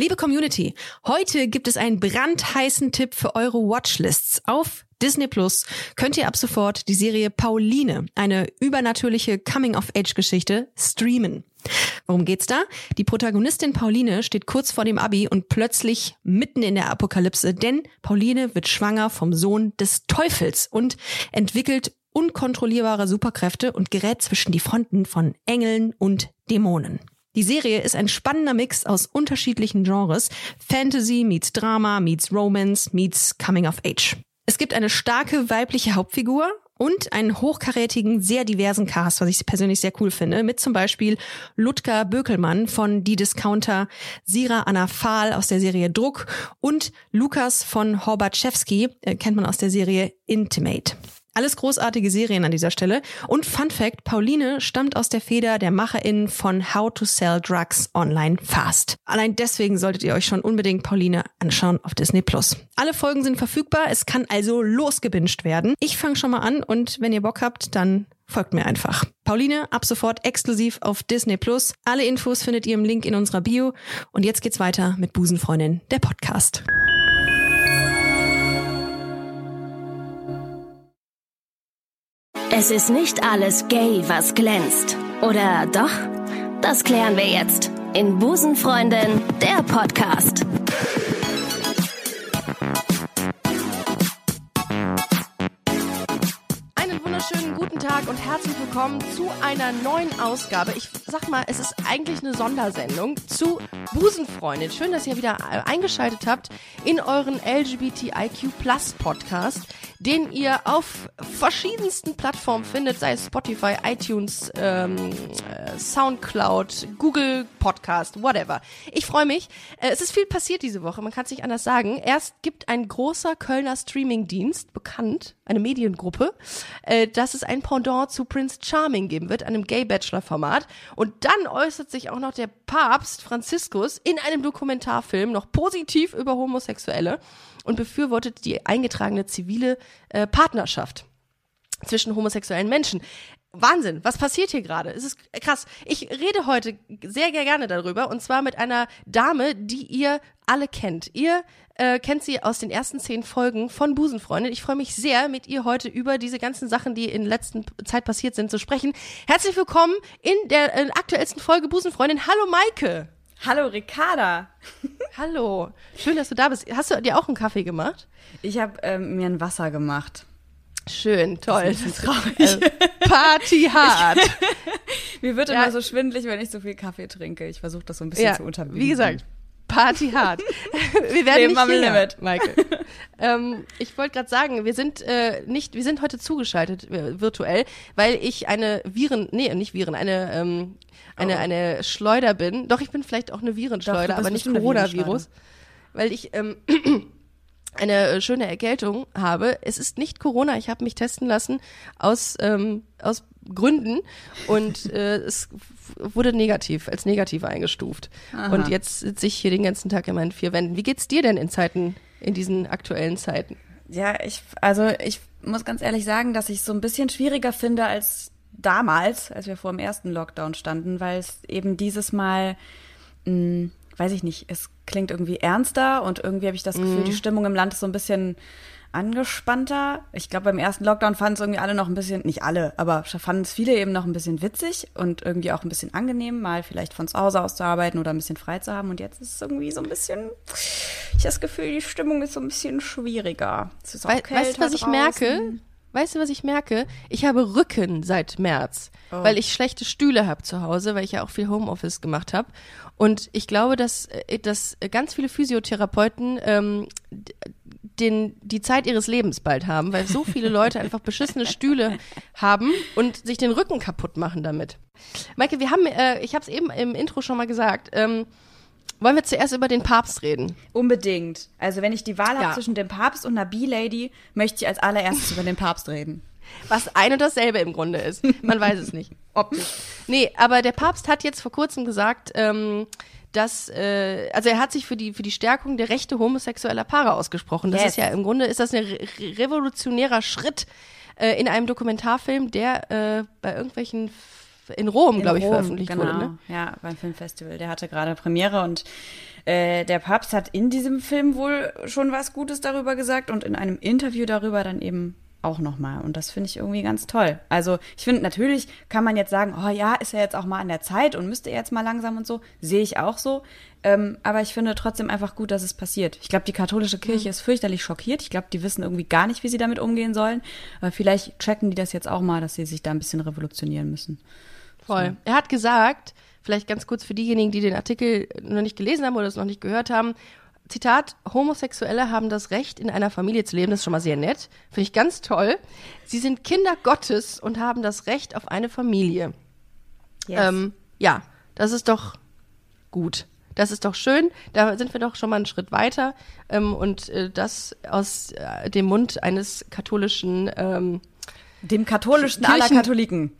Liebe Community, heute gibt es einen brandheißen Tipp für eure Watchlists. Auf Disney Plus könnt ihr ab sofort die Serie Pauline, eine übernatürliche Coming-of-Age-Geschichte, streamen. Worum geht's da? Die Protagonistin Pauline steht kurz vor dem Abi und plötzlich mitten in der Apokalypse, denn Pauline wird schwanger vom Sohn des Teufels und entwickelt unkontrollierbare Superkräfte und gerät zwischen die Fronten von Engeln und Dämonen. Die Serie ist ein spannender Mix aus unterschiedlichen Genres. Fantasy meets Drama, meets Romance, meets Coming of Age. Es gibt eine starke weibliche Hauptfigur und einen hochkarätigen, sehr diversen Cast, was ich persönlich sehr cool finde, mit zum Beispiel Ludger Bökelmann von Die Discounter, Sira Anna Fahl aus der Serie Druck und Lukas von Horbatschewski, äh, kennt man aus der Serie Intimate. Alles großartige Serien an dieser Stelle. Und Fun Fact, Pauline stammt aus der Feder der MacherInnen von How to Sell Drugs Online Fast. Allein deswegen solltet ihr euch schon unbedingt Pauline anschauen auf Disney Plus. Alle Folgen sind verfügbar, es kann also losgebinged werden. Ich fange schon mal an und wenn ihr Bock habt, dann folgt mir einfach. Pauline, ab sofort exklusiv auf Disney Plus. Alle Infos findet ihr im Link in unserer Bio. Und jetzt geht's weiter mit Busenfreundin, der Podcast. Es ist nicht alles gay, was glänzt. Oder doch? Das klären wir jetzt in Busenfreundin, der Podcast. Einen wunderschönen guten Tag und herzlich willkommen zu einer neuen Ausgabe. Ich sag mal, es ist eigentlich eine Sondersendung zu Busenfreundin. Schön, dass ihr wieder eingeschaltet habt in euren LGBTIQ Plus Podcast den ihr auf verschiedensten Plattformen findet, sei es Spotify, iTunes, ähm, äh, Soundcloud, Google Podcast, whatever. Ich freue mich. Äh, es ist viel passiert diese Woche, man kann es nicht anders sagen. Erst gibt ein großer Kölner Streamingdienst, bekannt, eine Mediengruppe, äh, dass es ein Pendant zu Prince Charming geben wird, einem Gay-Bachelor-Format. Und dann äußert sich auch noch der Papst Franziskus in einem Dokumentarfilm noch positiv über Homosexuelle und befürwortet die eingetragene zivile äh, Partnerschaft zwischen homosexuellen Menschen. Wahnsinn, was passiert hier gerade? Es ist krass. Ich rede heute sehr, sehr gerne darüber und zwar mit einer Dame, die ihr alle kennt. Ihr äh, kennt sie aus den ersten zehn Folgen von Busenfreundin. Ich freue mich sehr, mit ihr heute über diese ganzen Sachen, die in letzter Zeit passiert sind, zu sprechen. Herzlich willkommen in der äh, aktuellsten Folge Busenfreundin. Hallo Maike. Hallo Ricarda. Hallo. Schön, dass du da bist. Hast du dir auch einen Kaffee gemacht? Ich habe ähm, mir ein Wasser gemacht. Schön, toll. Das ist traurig. Äh, Party hart. mir wird ja. immer so schwindlig, wenn ich so viel Kaffee trinke. Ich versuche das so ein bisschen ja, zu unterbinden. Wie gesagt, Party hart. wir werden Leben nicht hier, Limit. Michael. ähm, ich wollte gerade sagen, wir sind äh, nicht, wir sind heute zugeschaltet äh, virtuell, weil ich eine Viren, nee, nicht Viren, eine ähm, eine, oh. eine Schleuder bin. Doch, ich bin vielleicht auch eine Virenschleuder, Doch, aber nicht Coronavirus. Weil ich ähm, eine äh, schöne Erkältung habe. Es ist nicht Corona, ich habe mich testen lassen aus, ähm, aus Gründen und äh, es wurde negativ, als negativ eingestuft. Aha. Und jetzt sitze ich hier den ganzen Tag in meinen vier Wänden. Wie geht's dir denn in Zeiten, in diesen aktuellen Zeiten? Ja, ich, also ich muss ganz ehrlich sagen, dass ich es so ein bisschen schwieriger finde als damals, als wir vor dem ersten Lockdown standen, weil es eben dieses Mal, mh, hm, weiß ich nicht, es klingt irgendwie ernster und irgendwie habe ich das Gefühl, mhm. die Stimmung im Land ist so ein bisschen angespannter. Ich glaube, beim ersten Lockdown fanden es irgendwie alle noch ein bisschen, nicht alle, aber fanden es viele eben noch ein bisschen witzig und irgendwie auch ein bisschen angenehm, mal vielleicht von zu Hause aus zu arbeiten oder ein bisschen frei zu haben. Und jetzt ist es irgendwie so ein bisschen, ich habe das Gefühl, die Stimmung ist so ein bisschen schwieriger. Es ist auch We weißt du, was ich draußen. merke? Weißt du, was ich merke? Ich habe Rücken seit März, oh. weil ich schlechte Stühle habe zu Hause, weil ich ja auch viel Homeoffice gemacht habe. Und ich glaube, dass, äh, dass ganz viele Physiotherapeuten ähm, den, die Zeit ihres Lebens bald haben, weil so viele Leute einfach beschissene Stühle haben und sich den Rücken kaputt machen damit. Maike, wir haben, äh, ich habe es eben im Intro schon mal gesagt, ähm, wollen wir zuerst über den Papst reden? Unbedingt. Also wenn ich die Wahl ja. habe zwischen dem Papst und einer B-Lady, möchte ich als allererstes über den Papst reden. Was ein und dasselbe im Grunde ist. Man weiß es nicht. Optisch. Nee, aber der Papst hat jetzt vor kurzem gesagt, ähm, dass, äh, also er hat sich für die, für die Stärkung der Rechte homosexueller Paare ausgesprochen. Das yes. ist ja im Grunde, ist das ein re revolutionärer Schritt äh, in einem Dokumentarfilm, der äh, bei irgendwelchen in Rom, glaube ich, Rom, veröffentlicht genau. wurde. Ne? Ja, beim Filmfestival. Der hatte gerade Premiere und äh, der Papst hat in diesem Film wohl schon was Gutes darüber gesagt und in einem Interview darüber dann eben auch nochmal. Und das finde ich irgendwie ganz toll. Also ich finde, natürlich kann man jetzt sagen, oh ja, ist ja jetzt auch mal an der Zeit und müsste jetzt mal langsam und so. Sehe ich auch so. Ähm, aber ich finde trotzdem einfach gut, dass es passiert. Ich glaube, die katholische Kirche ist fürchterlich schockiert. Ich glaube, die wissen irgendwie gar nicht, wie sie damit umgehen sollen. Aber vielleicht checken die das jetzt auch mal, dass sie sich da ein bisschen revolutionieren müssen. Voll. Er hat gesagt, vielleicht ganz kurz für diejenigen, die den Artikel noch nicht gelesen haben oder es noch nicht gehört haben, Zitat, Homosexuelle haben das Recht, in einer Familie zu leben. Das ist schon mal sehr nett. Finde ich ganz toll. Sie sind Kinder Gottes und haben das Recht auf eine Familie. Ähm, ja, das ist doch gut. Das ist doch schön. Da sind wir doch schon mal einen Schritt weiter. Ähm, und äh, das aus äh, dem Mund eines katholischen ähm, Dem katholischsten Kirchen- aller Katholiken.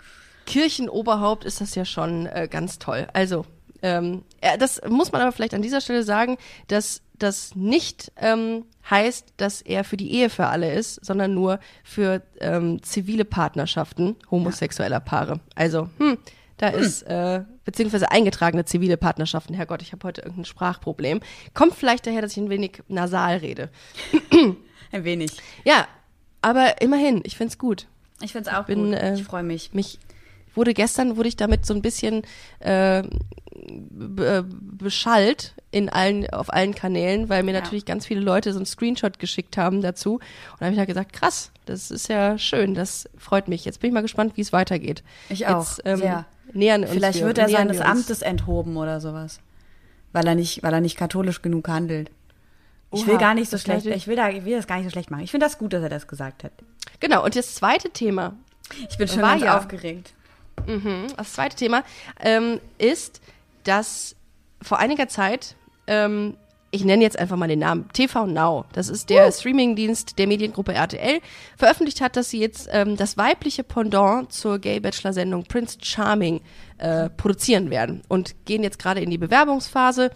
Kirchenoberhaupt ist das ja schon äh, ganz toll. Also, ähm, äh, das muss man aber vielleicht an dieser Stelle sagen, dass das nicht ähm, heißt, dass er für die Ehe für alle ist, sondern nur für ähm, zivile Partnerschaften homosexueller Paare. Also, hm, da ist, äh, beziehungsweise eingetragene zivile Partnerschaften. Herrgott, ich habe heute irgendein Sprachproblem. Kommt vielleicht daher, dass ich ein wenig nasal rede. Ein wenig. Ja, aber immerhin, ich find's gut. Ich finde es auch bin, gut. äh, ich freue mich. mich wurde gestern wurde ich damit so ein bisschen äh, äh, beschallt in allen auf allen Kanälen, weil mir Ja. natürlich ganz viele Leute so einen Screenshot geschickt haben dazu und da habe ich halt gesagt, krass, das ist ja schön, das freut mich. Jetzt bin ich mal gespannt, wie es weitergeht. Ich auch, Jetzt, ähm, sehr. Nähern uns Vielleicht wir, wird er seines. Amtes enthoben oder sowas. Weil er nicht, weil er nicht katholisch genug handelt. Ich Oha, will gar nicht so das schlecht, ich will, da, ich will das gar nicht so schlecht machen. Ich finde das gut, dass er das gesagt hat. Genau, und das zweite Thema, Ich bin schon ganz ja. aufgeregt. Das zweite Thema ähm, ist, dass vor einiger Zeit, ähm, ich nenne jetzt einfach mal den Namen, TV Now, das ist der Streamingdienst der Mediengruppe RTL, veröffentlicht hat, dass sie jetzt ähm, das weibliche Pendant zur Gay-Bachelor-Sendung Prince Charming äh, produzieren werden und gehen jetzt gerade in die Bewerbungsphase.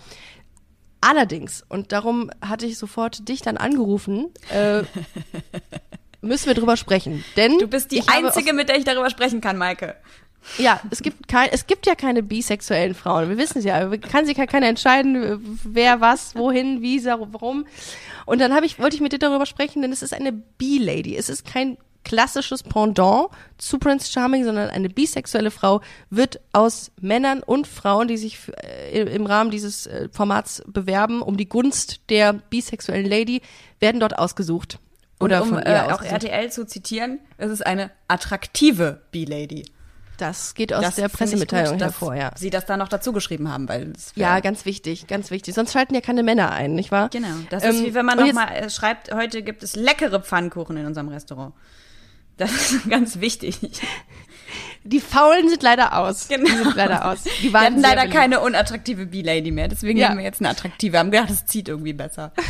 Allerdings, und darum hatte ich sofort dich dann angerufen, äh, müssen wir drüber sprechen. Denn Du bist die Einzige, mit der ich darüber sprechen kann, Maike. Ja, es gibt kein, es gibt ja keine bisexuellen Frauen. Wir wissen es ja. Kann sich ja keiner entscheiden, wer was, wohin, wie, warum. Und dann habe ich, wollte ich mit dir darüber sprechen, denn es ist eine B-Lady. Es ist kein klassisches Pendant zu Prince Charming, sondern eine bisexuelle Frau wird aus Männern und Frauen, die sich äh, im Rahmen dieses äh, Formats bewerben, um die Gunst der bisexuellen Lady, werden dort ausgesucht. Oder Und um von ihr äh, auch. RTL zu zitieren, es ist eine attraktive B-Lady. Das geht aus Das der Pressemitteilung gut, hervor, ja. Sie das da noch dazu geschrieben haben, weil es Ja, ganz wichtig, ganz wichtig. Sonst schalten ja keine Männer ein, nicht wahr? Genau. Das Ähm, ist wie wenn man und noch jetzt- mal äh, schreibt, heute gibt es leckere Pfannkuchen in unserem Restaurant. Das ist ganz wichtig. Die Faulen sind leider aus. Genau. Die sind leider aus. Die Wir waren hatten sehr leider beliebt. keine unattraktive B-Lady mehr, deswegen Ja. nehmen wir jetzt eine attraktive. Wir haben gedacht, das zieht irgendwie besser.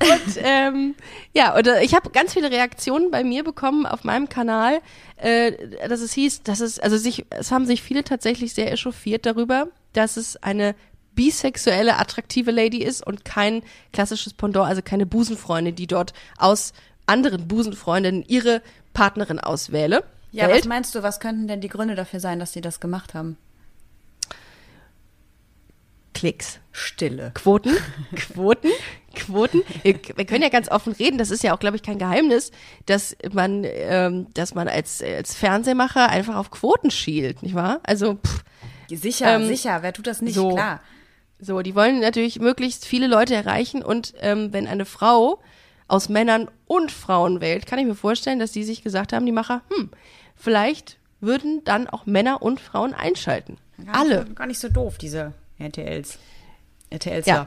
Und, ähm, ja, äh, ich habe ganz viele Reaktionen bei mir bekommen auf meinem Kanal, äh, dass es hieß, dass es, also sich, es haben sich viele tatsächlich sehr echauffiert darüber, dass es eine bisexuelle, attraktive Lady ist und kein klassisches Pendant, also keine Busenfreundin, die dort aus anderen Busenfreundinnen ihre Partnerin auswähle. Ja, wählt. was meinst du, was könnten denn die Gründe dafür sein, dass sie das gemacht haben? Klicks. Stille. Quoten, Quoten, Quoten. Wir, wir können ja ganz offen reden. Das ist ja auch, glaube ich, kein Geheimnis, dass man, ähm, dass man als als Fernsehmacher einfach auf Quoten schielt, nicht wahr? Also pff, Sicher, Ähm, sicher, wer tut das nicht? so. Klar. so, die wollen natürlich möglichst viele Leute erreichen und ähm, wenn eine Frau aus Männern und Frauen wählt, kann ich mir vorstellen, dass die sich gesagt haben, die Macher, hm, vielleicht würden dann auch Männer und Frauen einschalten. Gar Alle. Gar nicht so doof, diese RTLs. RTLs, Ja. ja.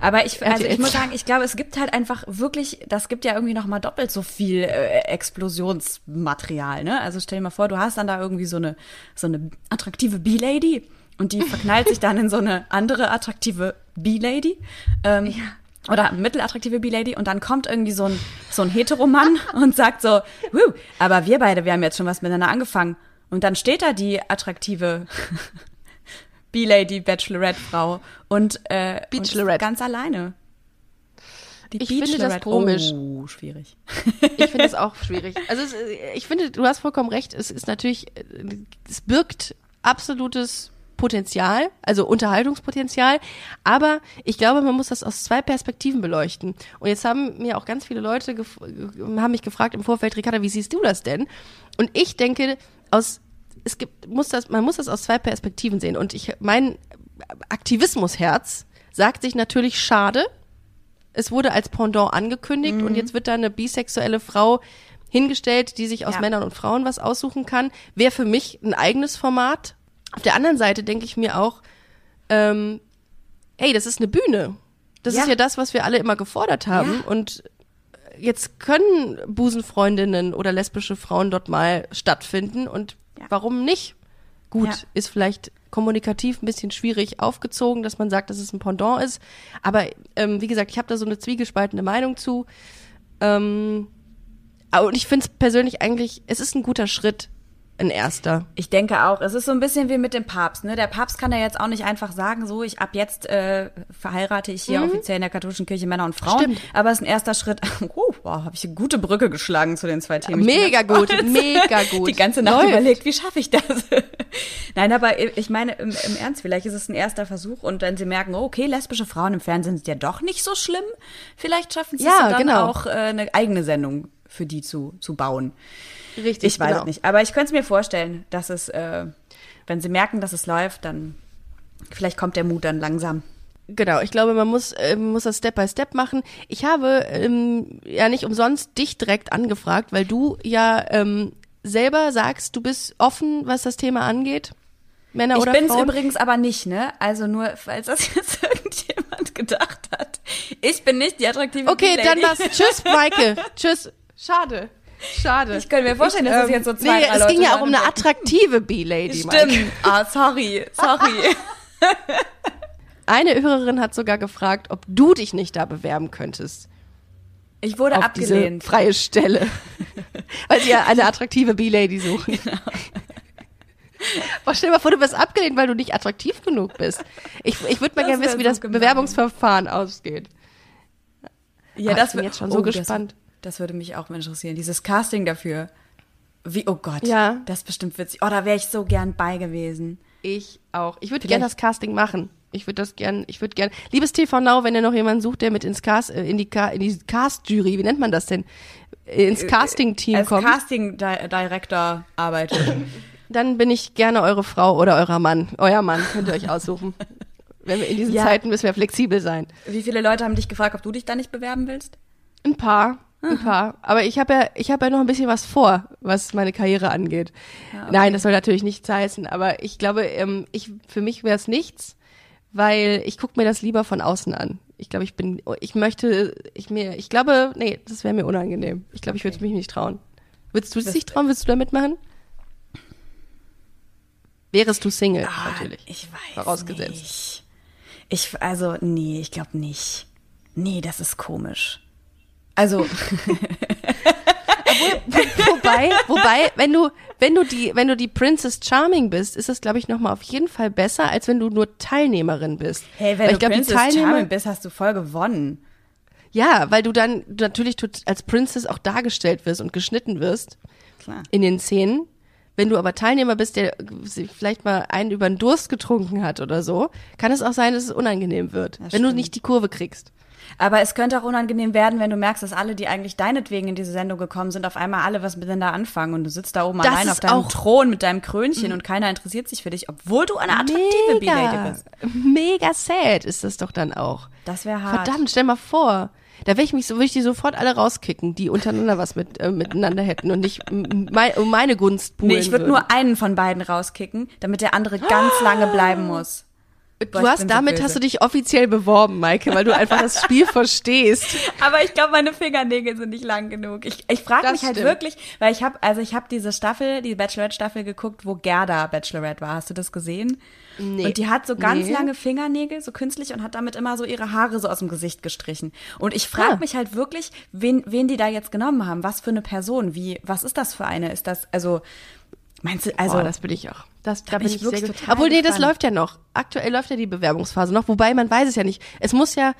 Aber ich, also ich muss sagen, ich glaube, es gibt halt einfach wirklich, das gibt ja irgendwie noch mal doppelt so viel äh, Explosionsmaterial, ne? Also stell dir mal vor, du hast dann da irgendwie so eine, so eine attraktive B-Lady und die verknallt sich dann in so eine andere attraktive B-Lady. Ähm, Oder mittelattraktive B-Lady und dann kommt irgendwie so ein, so ein Heteromann und sagt so, aber wir beide, wir haben jetzt schon was miteinander angefangen. Und dann steht da die attraktive B-Lady, Bachelorette-Frau und, äh, und Bachelorette. ganz alleine. Die Ich finde das komisch. Oh, schwierig. Ich finde es auch schwierig. Also es, ich finde, du hast vollkommen recht. Es ist natürlich, äh, es birgt absolutes Potenzial, also Unterhaltungspotenzial. Aber ich glaube, man muss das aus zwei Perspektiven beleuchten. Und jetzt haben mir auch ganz viele Leute haben mich gefragt im Vorfeld, Ricarda, wie siehst du das denn? Und ich denke, aus es gibt, muss das, man muss das aus zwei Perspektiven sehen. Und ich, mein Aktivismusherz sagt sich natürlich schade, es wurde als Pendant angekündigt und jetzt wird da eine bisexuelle Frau hingestellt, die sich aus Ja. Männern und Frauen was aussuchen kann. Wäre für mich ein eigenes Format. Auf der anderen Seite denke ich mir auch, ähm, hey, das ist eine Bühne. Das Ja. ist ja das, was wir alle immer gefordert haben. Ja. Und jetzt können Busenfreundinnen oder lesbische Frauen dort mal stattfinden. Und Ja. warum nicht? Gut, Ja. ist vielleicht kommunikativ ein bisschen schwierig aufgezogen, dass man sagt, dass es ein Pendant ist. Aber ähm, wie gesagt, ich habe da so eine zwiegespaltene Meinung zu. Ähm, und ich finde es persönlich eigentlich, es ist ein guter Schritt, ein erster. Ich denke auch, es ist so ein bisschen wie mit dem Papst. Ne? Der Papst kann ja jetzt auch nicht einfach sagen, so, ich ab jetzt äh, verheirate ich hier offiziell in der katholischen Kirche Männer und Frauen. Stimmt. Aber es ist ein erster Schritt. Oh, wow, habe ich eine gute Brücke geschlagen zu den zwei Themen. Bin Mega gut, stolz. mega gut. Die ganze Nacht Läuft. überlegt, wie schaffe ich das? Nein, aber ich meine, im, im Ernst, vielleicht ist es ein erster Versuch und wenn sie merken, oh, okay, lesbische Frauen im Fernsehen sind ja doch nicht so schlimm, vielleicht schaffen sie Ja, es ja dann genau. auch, äh, eine eigene Sendung für die zu, zu bauen. Richtig, Ich weiß genau. es nicht. Aber ich könnte es mir vorstellen, dass es, äh, wenn sie merken, dass es läuft, dann vielleicht kommt der Mut dann langsam. Genau, ich glaube, man muss, äh, muss das Step by Step machen. Ich habe ähm, ja nicht umsonst dich direkt angefragt, weil du ja ähm, selber sagst, du bist offen, was das Thema angeht. Männer Ich oder bin es Frauen. übrigens aber nicht, ne? Also nur, falls das jetzt irgendjemand gedacht hat. Ich bin nicht die attraktive Okay, Lady. dann was. Tschüss, Maike. Tschüss. Schade. Schade. Ich könnte mir vorstellen, dass das jetzt so zwei, Nee, es ging ja auch um eine attraktive B-Lady. Stimmt. Ah, sorry, sorry. Eine Hörerin hat sogar gefragt, ob du dich nicht da bewerben könntest. Ich wurde auf abgelehnt. diese freie Stelle. Weil sie ja eine attraktive B-Lady suchen. Genau. Boah, stell dir mal vor, du wirst abgelehnt, weil du nicht attraktiv genug bist. Ich, ich würde mal Das gerne wissen, wie so das gemein. Bewerbungsverfahren ausgeht. Ja, Ah, ich bin jetzt schon so oh, das- gespannt. Das, würde mich auch mal interessieren. Dieses Casting dafür. Wie, oh Gott. Ja. Das ist bestimmt witzig. Oh, da wäre ich so gern bei gewesen. Ich auch. Ich würde gerne das Casting machen. Ich würde das gern, ich würde gern. Liebes TV Now, wenn ihr noch jemanden sucht, der mit ins Cast, äh, in die, in die Cast-Jury, wie nennt man das denn? Äh, Ins Casting-Team Als kommt, Casting-Director arbeitet. dann bin ich gerne eure Frau oder eurer Mann. Euer Mann könnt ihr euch aussuchen. Wenn wir in diesen Ja. Zeiten müssen wir flexibel sein. Wie viele Leute haben dich gefragt, ob du dich da nicht bewerben willst? Ein paar, ein paar. Aber ich habe ja, ich habe ja noch ein bisschen was vor, was meine Karriere angeht. Nein, das soll natürlich nichts heißen. Aber ich glaube, ähm, ich für mich wäre es nichts, weil ich gucke mir das lieber von außen an. Ich glaube, ich bin, ich möchte, ich mir, ich glaube, nee, das wäre mir unangenehm. Ich glaube, ich würde mich nicht trauen. Würdest du es dich trauen? Würdest du da mitmachen? Wärest du Single, Ah, natürlich. Ich weiß Vorausgesetzt. nicht. Ich, also, nee, ich glaube nicht. Nee, das ist komisch. Also, wobei, wobei, wenn du, wenn du die, wenn du die Princess Charming bist, ist das, glaube ich, nochmal auf jeden Fall besser, als wenn du nur Teilnehmerin bist. hey, wenn Weil du ich glaub, die Princess Teilnehmer- Charming bist, hast du voll gewonnen. Ja, weil du dann natürlich als Princess auch dargestellt wirst und geschnitten wirst Klar. in den Szenen. Wenn du aber Teilnehmer bist, der vielleicht mal einen über den Durst getrunken hat oder so, kann es auch sein, dass es unangenehm wird, wenn du stimmt. nicht die Kurve kriegst. Aber es könnte auch unangenehm werden, wenn du merkst, dass alle, die eigentlich deinetwegen in diese Sendung gekommen sind, auf einmal alle was miteinander anfangen und du sitzt da oben Das allein auf deinem Thron mit deinem Krönchen und keiner interessiert sich für dich, obwohl du eine attraktive B-Lady bist. mega sad ist das doch dann auch. Das wäre hart. Verdammt, stell mal vor. Da würde ich mich so, würde ich die sofort alle rauskicken, die untereinander was mit, äh, miteinander hätten und nicht mein, um meine Gunst buhlen Nee, ich würde nur einen von beiden rauskicken, damit der andere ganz lange bleiben muss. Du hast so damit böse. hast du dich offiziell beworben, Maike, weil du einfach das Spiel verstehst. Aber ich glaube, meine Fingernägel sind nicht lang genug. Ich, ich frage mich halt stimmt. wirklich, weil ich habe, also ich habe diese Staffel, die Bachelorette-Staffel geguckt, wo Gerda Bachelorette war. Hast du das gesehen? Nee. Und die hat so ganz Nee. lange Fingernägel, so künstlich, und hat damit immer so ihre Haare so aus dem Gesicht gestrichen. Und ich frage Ah. mich halt wirklich, wen, wen die da jetzt genommen haben. Was für eine Person? Wie, was ist das für eine? Ist das, also, meinst du, also, Also, das bin ich auch. Das, da bin bin ich ich sehr wirklich gut. total Obwohl, nee, das läuft ja noch. Aktuell läuft ja die Bewerbungsphase noch, wobei man weiß es ja nicht. Es muss ja,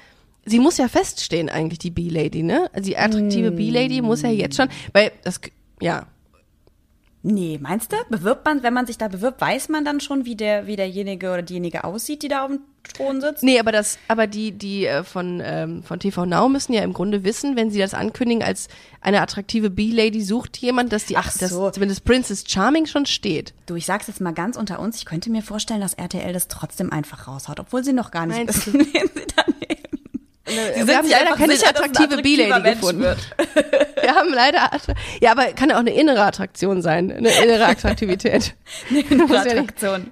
sie muss ja feststehen eigentlich, die B-Lady, ne? Also die attraktive B-Lady muss ja jetzt schon, weil das, ja, Nee, meinst du? Bewirbt man, wenn man sich da bewirbt, weiß man dann schon, wie der, wie derjenige oder diejenige aussieht, die da auf dem Thron sitzt? Nee, aber das, aber die, die äh, von, ähm, von TV Now müssen ja im Grunde wissen, wenn sie das ankündigen als eine attraktive B-Lady sucht jemand, dass die, Ach dass so. zumindest Princess Charming schon steht. Du, ich sag's jetzt mal ganz unter uns, ich könnte mir vorstellen, dass RTL das trotzdem einfach raushaut, obwohl sie noch gar nicht Meinst wissen, wen sie da Wir sind haben leider einfach keine sicher, attraktive B-Lady gefunden. wird. Wir haben leider, ja, aber kann ja auch eine innere Attraktion sein, eine innere Attraktivität. Ja nicht Attraktion.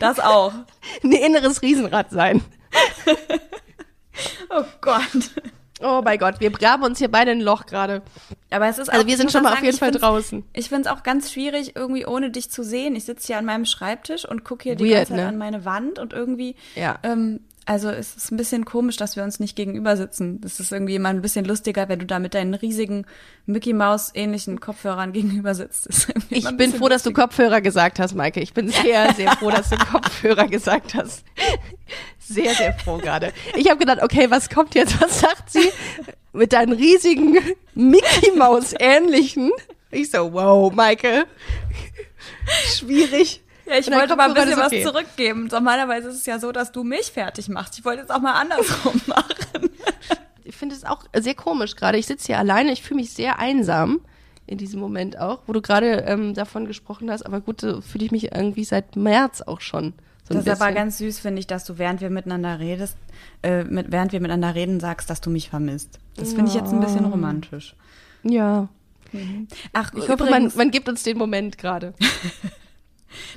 Das auch. ein inneres Riesenrad sein. Oh Gott. Oh mein Gott, wir graben uns hier beide ein Loch gerade. Aber es ist Also wir sind schon mal auf sagen, jeden ich Fall draußen. Ich finde es auch ganz schwierig, irgendwie ohne dich zu sehen. Ich sitze hier an meinem Schreibtisch und gucke hier die Weird, ganze Zeit ne? an meine Wand und irgendwie, Ja. ähm, also es ist ein bisschen komisch, dass wir uns nicht gegenüber sitzen. Das ist irgendwie immer ein bisschen lustiger, wenn du da mit deinen riesigen Mickey Maus ähnlichen Kopfhörern gegenüber sitzt. Ich bin froh, dass du lustiger. Kopfhörer gesagt hast, Maike. Ich bin sehr, sehr froh, dass du Kopfhörer gesagt hast. Sehr, sehr froh gerade. Ich habe gedacht, okay, was kommt jetzt? Was sagt sie? Mit deinen riesigen Mickey Maus ähnlichen. Ich so, wow, Maike. Schwierig. Ja, ich wollte mal ein bisschen was okay. zurückgeben. Normalerweise ist es ja so, dass du mich fertig machst. Ich wollte es auch mal andersrum machen. Ich finde es auch sehr komisch gerade. Ich sitze hier alleine. Ich fühle mich sehr einsam in diesem Moment auch, wo du gerade ähm, davon gesprochen hast. Aber gut, so fühle ich mich irgendwie seit März auch schon. So Das ist aber ganz süß, finde ich, dass du, während wir miteinander redest, äh, mit, während wir miteinander reden, sagst, dass du mich vermisst. Das finde ich jetzt ein bisschen romantisch. Ja. Ach, Ich hoffe, man, man gibt uns den Moment gerade.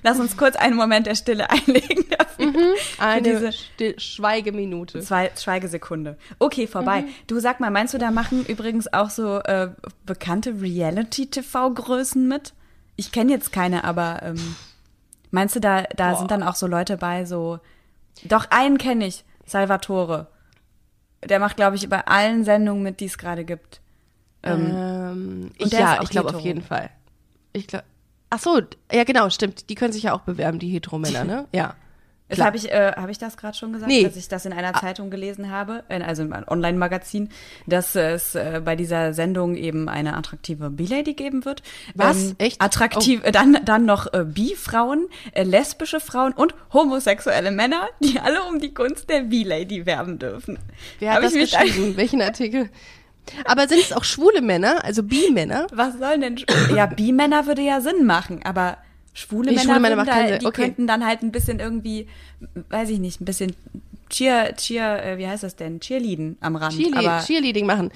lass uns kurz einen Moment der Stille einlegen dafür. Eine diese- Schweigeminute. Zwei Schweigesekunde. Okay, vorbei. Du sag mal, meinst du, da machen übrigens auch so äh, bekannte Reality-TV-Größen mit? Ich kenne jetzt keine, aber ähm, meinst du, da, da sind dann auch so Leute bei, so. Doch, einen kenne ich, Salvatore. Der macht, glaube ich, bei allen Sendungen mit, die es gerade gibt. Ähm, Ähm, Und der ja, ich glaube auf jeden Fall. Ich glaube. Ach so, ja genau, stimmt. Die können sich ja auch bewerben, die Heteromänner, ne? Ja. Habe ich, äh, hab ich das gerade schon gesagt, Nee. dass ich das in einer Zeitung gelesen habe, in, also in einem Online-Magazin, dass es äh, bei dieser Sendung eben eine attraktive B-Lady geben wird. Was? Echt? Attraktiv, äh, dann, dann noch äh, Bi-Frauen, äh, lesbische Frauen und homosexuelle Männer, die alle um die Gunst der B-Lady werben dürfen. Wer hat Hab das geschrieben? Welchen Artikel? Aber sind es auch schwule Männer, also Bi-Männer? Was sollen denn? Ja, Bi-Männer würde ja Sinn machen, aber schwule Nee, Männer, schwule Männer da, die Okay. könnten dann halt ein bisschen irgendwie, weiß ich nicht, ein bisschen Cheer, Cheer, äh, wie heißt das denn? Cheerleaden am Rand. Cheerle aber Cheerleading machen.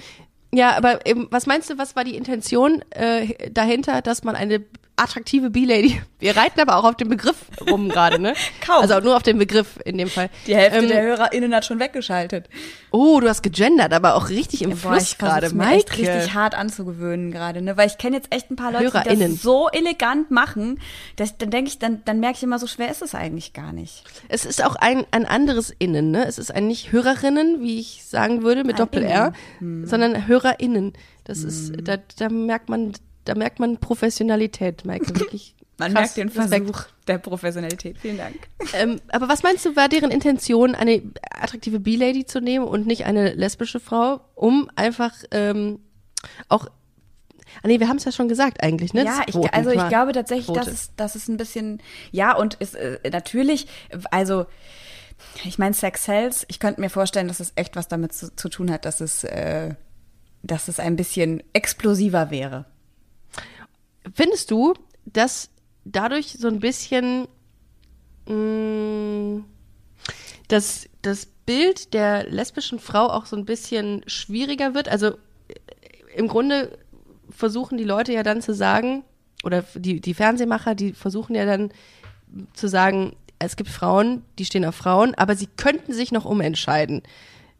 Ja, aber eben, was meinst du, was war die Intention äh, dahinter, dass man eine attraktive B-Lady, wir reiten aber auch auf dem Begriff rum gerade, ne? Kaum. Also nur auf dem Begriff in dem Fall. die Hälfte Ähm, der HörerInnen hat schon weggeschaltet. Oh, du hast gegendert, aber auch richtig im Boah, Fluss gerade, mir echt richtig hart anzugewöhnen gerade, ne? Weil ich kenne jetzt echt ein paar Leute, die das so elegant machen, dass dann denke ich, dann, dann merke ich immer, so schwer ist es eigentlich gar nicht. Es ist auch ein, ein anderes Innen, ne? Es ist ein nicht Hörerinnen, wie ich sagen würde, mit Doppel-R, Hm. sondern HörerInnen. Das ist, da, da merkt man, da merkt man Professionalität, Maike, wirklich. Man merkt den Respekt. Versuch der Professionalität. Vielen Dank. Ähm, aber was meinst du, war deren Intention, eine attraktive B-Lady zu nehmen und nicht eine lesbische Frau, um einfach ähm, auch. Ah nee, wir haben es ja schon gesagt eigentlich, ne? Ja, ich, also ich glaube tatsächlich, Quote. dass es, dass es ein bisschen, ja, und ist äh, natürlich, also ich meine, Sex sells, ich könnte mir vorstellen, dass es echt was damit zu, zu tun hat, dass es, äh, dass es ein bisschen explosiver wäre. Findest du, dass dadurch so ein bisschen mh, das, das Bild der lesbischen Frau auch so ein bisschen schwieriger wird? Also äh, im Grunde versuchen die Leute ja dann zu sagen, oder die, die Fernsehmacher, die versuchen ja dann zu sagen, es gibt Frauen, die stehen auf Frauen, aber sie könnten sich noch umentscheiden.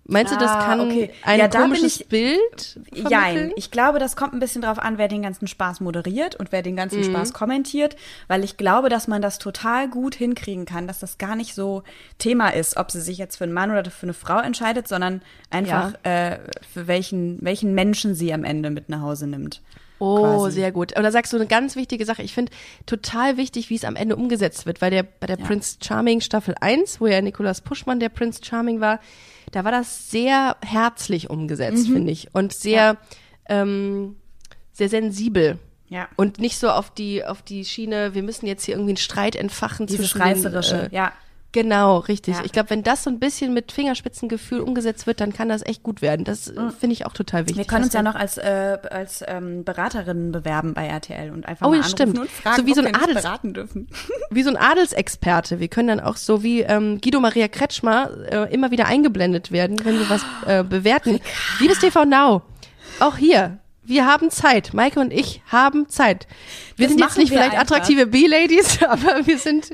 Meinst du, das Ah, kann okay. ein Ja, komisches ich- Bild vermitteln? Ich glaube, das kommt ein bisschen drauf an, wer den ganzen Spaß moderiert und wer den ganzen Mhm. Spaß kommentiert, weil ich glaube, dass man das total gut hinkriegen kann, dass das gar nicht so Thema ist, ob sie sich jetzt für einen Mann oder für eine Frau entscheidet, sondern einfach äh, für welchen, welchen Menschen sie am Ende mit nach Hause nimmt. Oh, quasi. sehr gut. Und da sagst du eine ganz wichtige Sache. Ich finde total wichtig, wie es am Ende umgesetzt wird, weil der bei der Ja. Prince Charming Staffel 1, wo ja Nicolas Puschmann der Prince Charming war, da war das sehr herzlich umgesetzt, Mhm. finde ich. Und sehr, ähm, sehr sensibel. Ja. Und nicht so auf die, auf die Schiene, wir müssen jetzt hier irgendwie einen Streit entfachen Dieses zwischen Reißerische, den, äh, ja. Genau, richtig. Ja. Ich glaube, wenn das so ein bisschen mit Fingerspitzengefühl umgesetzt wird, dann kann das echt gut werden. Das äh, finde ich auch total wichtig. Mhm. Wir können uns ja noch als, äh, als ähm, Beraterinnen bewerben bei RTL und einfach Oh, mal anrufen stimmt. und fragen, So wie so ein Adels- beraten dürfen. wie so ein Adelsexperte. Wir können dann auch so wie ähm, Guido Maria Kretschmer äh, immer wieder eingeblendet werden, wenn wir was äh, bewerten. Liebes TV Now, auch hier, wir haben Zeit. Maike und ich haben Zeit. Wir Das sind jetzt nicht vielleicht einfach. attraktive B-Ladies, aber wir sind,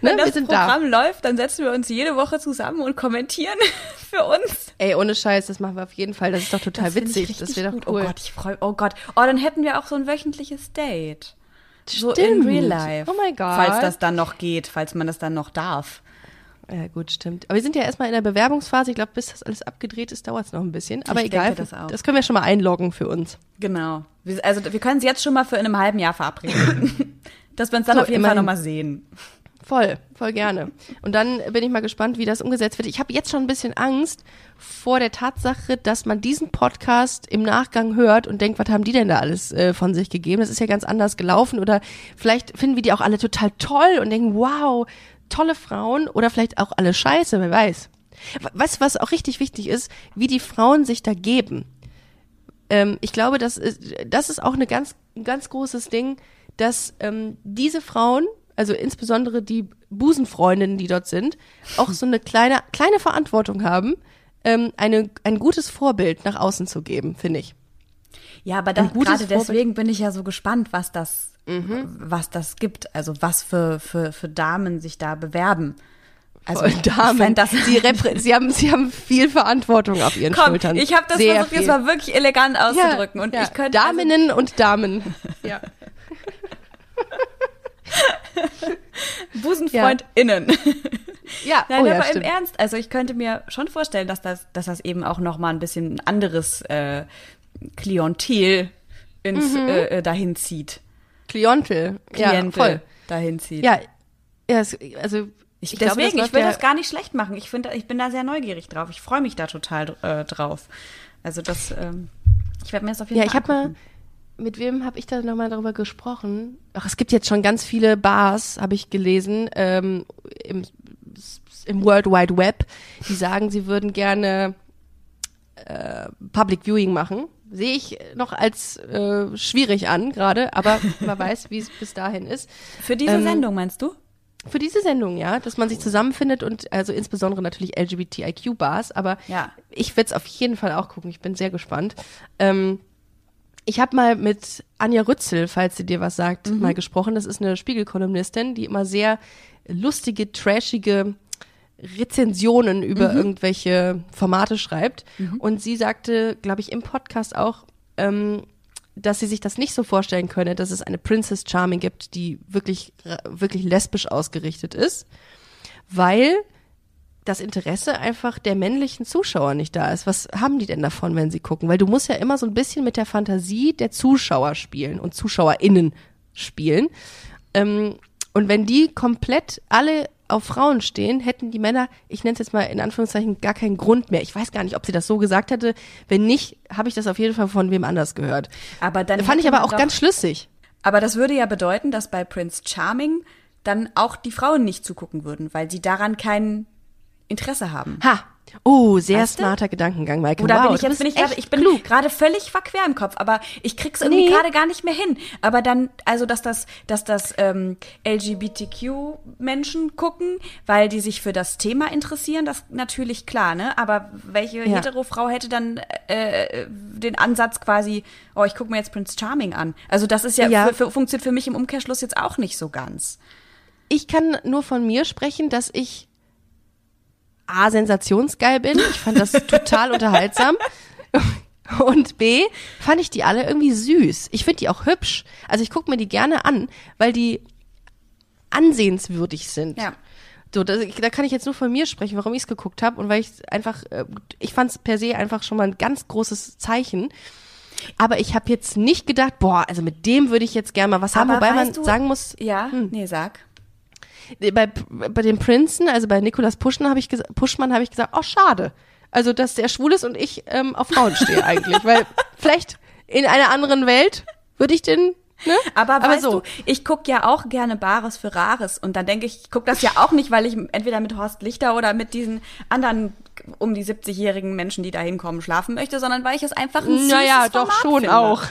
ne, Wenn das sind da. Programm läuft, dann setzen wir uns jede Woche zusammen und kommentieren für uns. Ey, ohne Scheiß, das machen wir auf jeden Fall. Das ist doch total Das witzig. Das wäre doch gut. cool. Oh Gott, ich freue Oh Gott. Oh, dann hätten wir auch so ein wöchentliches Date. So in Stimmt. real life. Oh mein Gott. Falls das dann noch geht, falls man das dann noch darf. Ja, gut, stimmt. Aber wir sind ja erstmal in der Bewerbungsphase. Ich glaube, bis das alles abgedreht ist, dauert es noch ein bisschen. Aber Ich egal, das auch. können wir schon mal einloggen für uns. Genau. Also wir können es jetzt schon mal für in einem halben Jahr verabreden. Dass wir uns dann So, auf jeden Fall immerhin. nochmal sehen. Voll, voll gerne. Und dann bin ich mal gespannt, wie das umgesetzt wird. Ich habe jetzt schon ein bisschen Angst vor der Tatsache, dass man diesen Podcast im Nachgang hört und denkt, was haben die denn da alles äh, von sich gegeben? Das ist ja ganz anders gelaufen. Oder vielleicht finden wir die auch alle total toll und denken, wow, tolle Frauen. Oder vielleicht auch alle scheiße, wer weiß. Weißt was auch richtig wichtig ist? Wie die Frauen sich da geben. Ähm, ich glaube, das ist, das ist auch eine ganz, ein ganz großes Ding, dass ähm, diese Frauen, also insbesondere die Busenfreundinnen, die dort sind, auch so eine kleine, kleine Verantwortung haben, ähm, eine, ein gutes Vorbild nach außen zu geben, finde ich. Ja, aber da, gerade deswegen bin ich ja so gespannt, was das, was das gibt. Also was für, für, für Damen sich da bewerben. Also Damen, das, sie, sie, haben, sie haben viel Verantwortung auf ihren Komm, Schultern. ich habe das Sehr versucht, jetzt viel. mal wirklich elegant auszudrücken. Ja, und ja. ich könnte. also Daminnen und Damen. Ja. BusenfreundInnen. Ja, Nein, oh ja, aber im stimmt. Ernst, also ich könnte mir schon vorstellen, dass das, dass das eben auch noch mal ein bisschen ein anderes äh, Klientel ins, Mhm. äh, äh, dahin zieht. Klientel. Ja, Klientel voll. dahin zieht. Ja, ja es, also ich, ich glaube, deswegen, das ich will läuft das gar nicht schlecht machen. Ich finde, ich bin da sehr neugierig drauf. Ich freue mich da total äh, drauf. Also das, ähm, ich werde mir das auf jeden Ja, ich Fall habe mal. Mit wem habe ich da nochmal darüber gesprochen? Ach, es gibt jetzt schon ganz viele Bars, habe ich gelesen, ähm, im, im World Wide Web, die sagen, sie würden gerne äh, Public Viewing machen. Sehe ich noch als äh, schwierig an gerade, aber man weiß, wie es bis dahin ist. Für diese ähm, Sendung meinst du? Für diese Sendung, ja, dass man sich zusammenfindet und also insbesondere natürlich LGBTIQ-Bars, aber Ja. ich werde es auf jeden Fall auch gucken. Ich bin sehr gespannt. Ähm, ich habe mal mit Anja Rützel, falls sie dir was sagt, mal gesprochen. Das ist eine Spiegelkolumnistin, die immer sehr lustige, trashige Rezensionen über irgendwelche Formate schreibt. Und sie sagte, glaube ich, im Podcast auch, ähm, dass sie sich das nicht so vorstellen könne, dass es eine Princess Charming gibt, die wirklich, wirklich lesbisch ausgerichtet ist, weil das Interesse einfach der männlichen Zuschauer nicht da ist. Was haben die denn davon, wenn sie gucken? Weil du musst ja immer so ein bisschen mit der Fantasie der Zuschauer spielen und ZuschauerInnen spielen. Ähm, und wenn die komplett alle auf Frauen stehen, hätten die Männer, ich nenne es jetzt mal in Anführungszeichen, gar keinen Grund mehr. Ich weiß gar nicht, ob sie das so gesagt hätte. Wenn nicht, habe ich das auf jeden Fall von wem anders gehört. Aber dann Fand ich aber auch doch- ganz schlüssig. Aber das würde ja bedeuten, dass bei Prince Charming dann auch die Frauen nicht zugucken würden, weil sie daran kein Interesse haben. Ha! Oh, sehr Weißt du? smarter Gedankengang, Michael. Oder wow, bin ich du jetzt bin ich gerade ich bin gerade völlig verquer im Kopf, aber ich krieg's irgendwie Nee. gerade gar nicht mehr hin. Aber dann also dass das dass das ähm, LGBTQ Menschen gucken, weil die sich für das Thema interessieren, das natürlich klar, ne? Aber welche Ja. hetero Frau hätte dann äh, den Ansatz quasi, oh, ich gucke mir jetzt Prince Charming an. Also das ist ja, Ja. Für, für, funktioniert für mich im Umkehrschluss jetzt auch nicht so ganz. ich kann nur von mir sprechen, dass ich A, sensationsgeil bin. Ich fand das total unterhaltsam. Und B, fand ich die alle irgendwie süß. Ich finde die auch hübsch. Also ich gucke mir die gerne an, weil die ansehenswürdig sind. Ja. So, das, da kann ich jetzt nur von mir sprechen, warum ich es geguckt habe und weil ich einfach, äh, ich fand es per se einfach schon mal ein ganz großes Zeichen. Aber ich habe jetzt nicht gedacht, boah, also mit dem würde ich jetzt gerne mal was haben, Aber wobei man du- sagen muss, Ja, nee, sag. Bei, bei dem Prinzen, also bei Nikolas Puschmann habe ich, ges- Puschmann habe ich gesagt, oh schade. Also, dass der schwul ist und ich ähm, auf Frauen stehe eigentlich. Weil vielleicht in einer anderen Welt würde ich den, ne? Aber, weißt so. du, ich guck ja auch gerne Bares für Rares und dann denke ich, ich guck das ja auch nicht, weil ich entweder mit Horst Lichter oder mit diesen anderen um die 70-jährigen Menschen, die da hinkommen, schlafen möchte, sondern weil ich es einfach ein süßes Naja, doch Format schon finde. auch.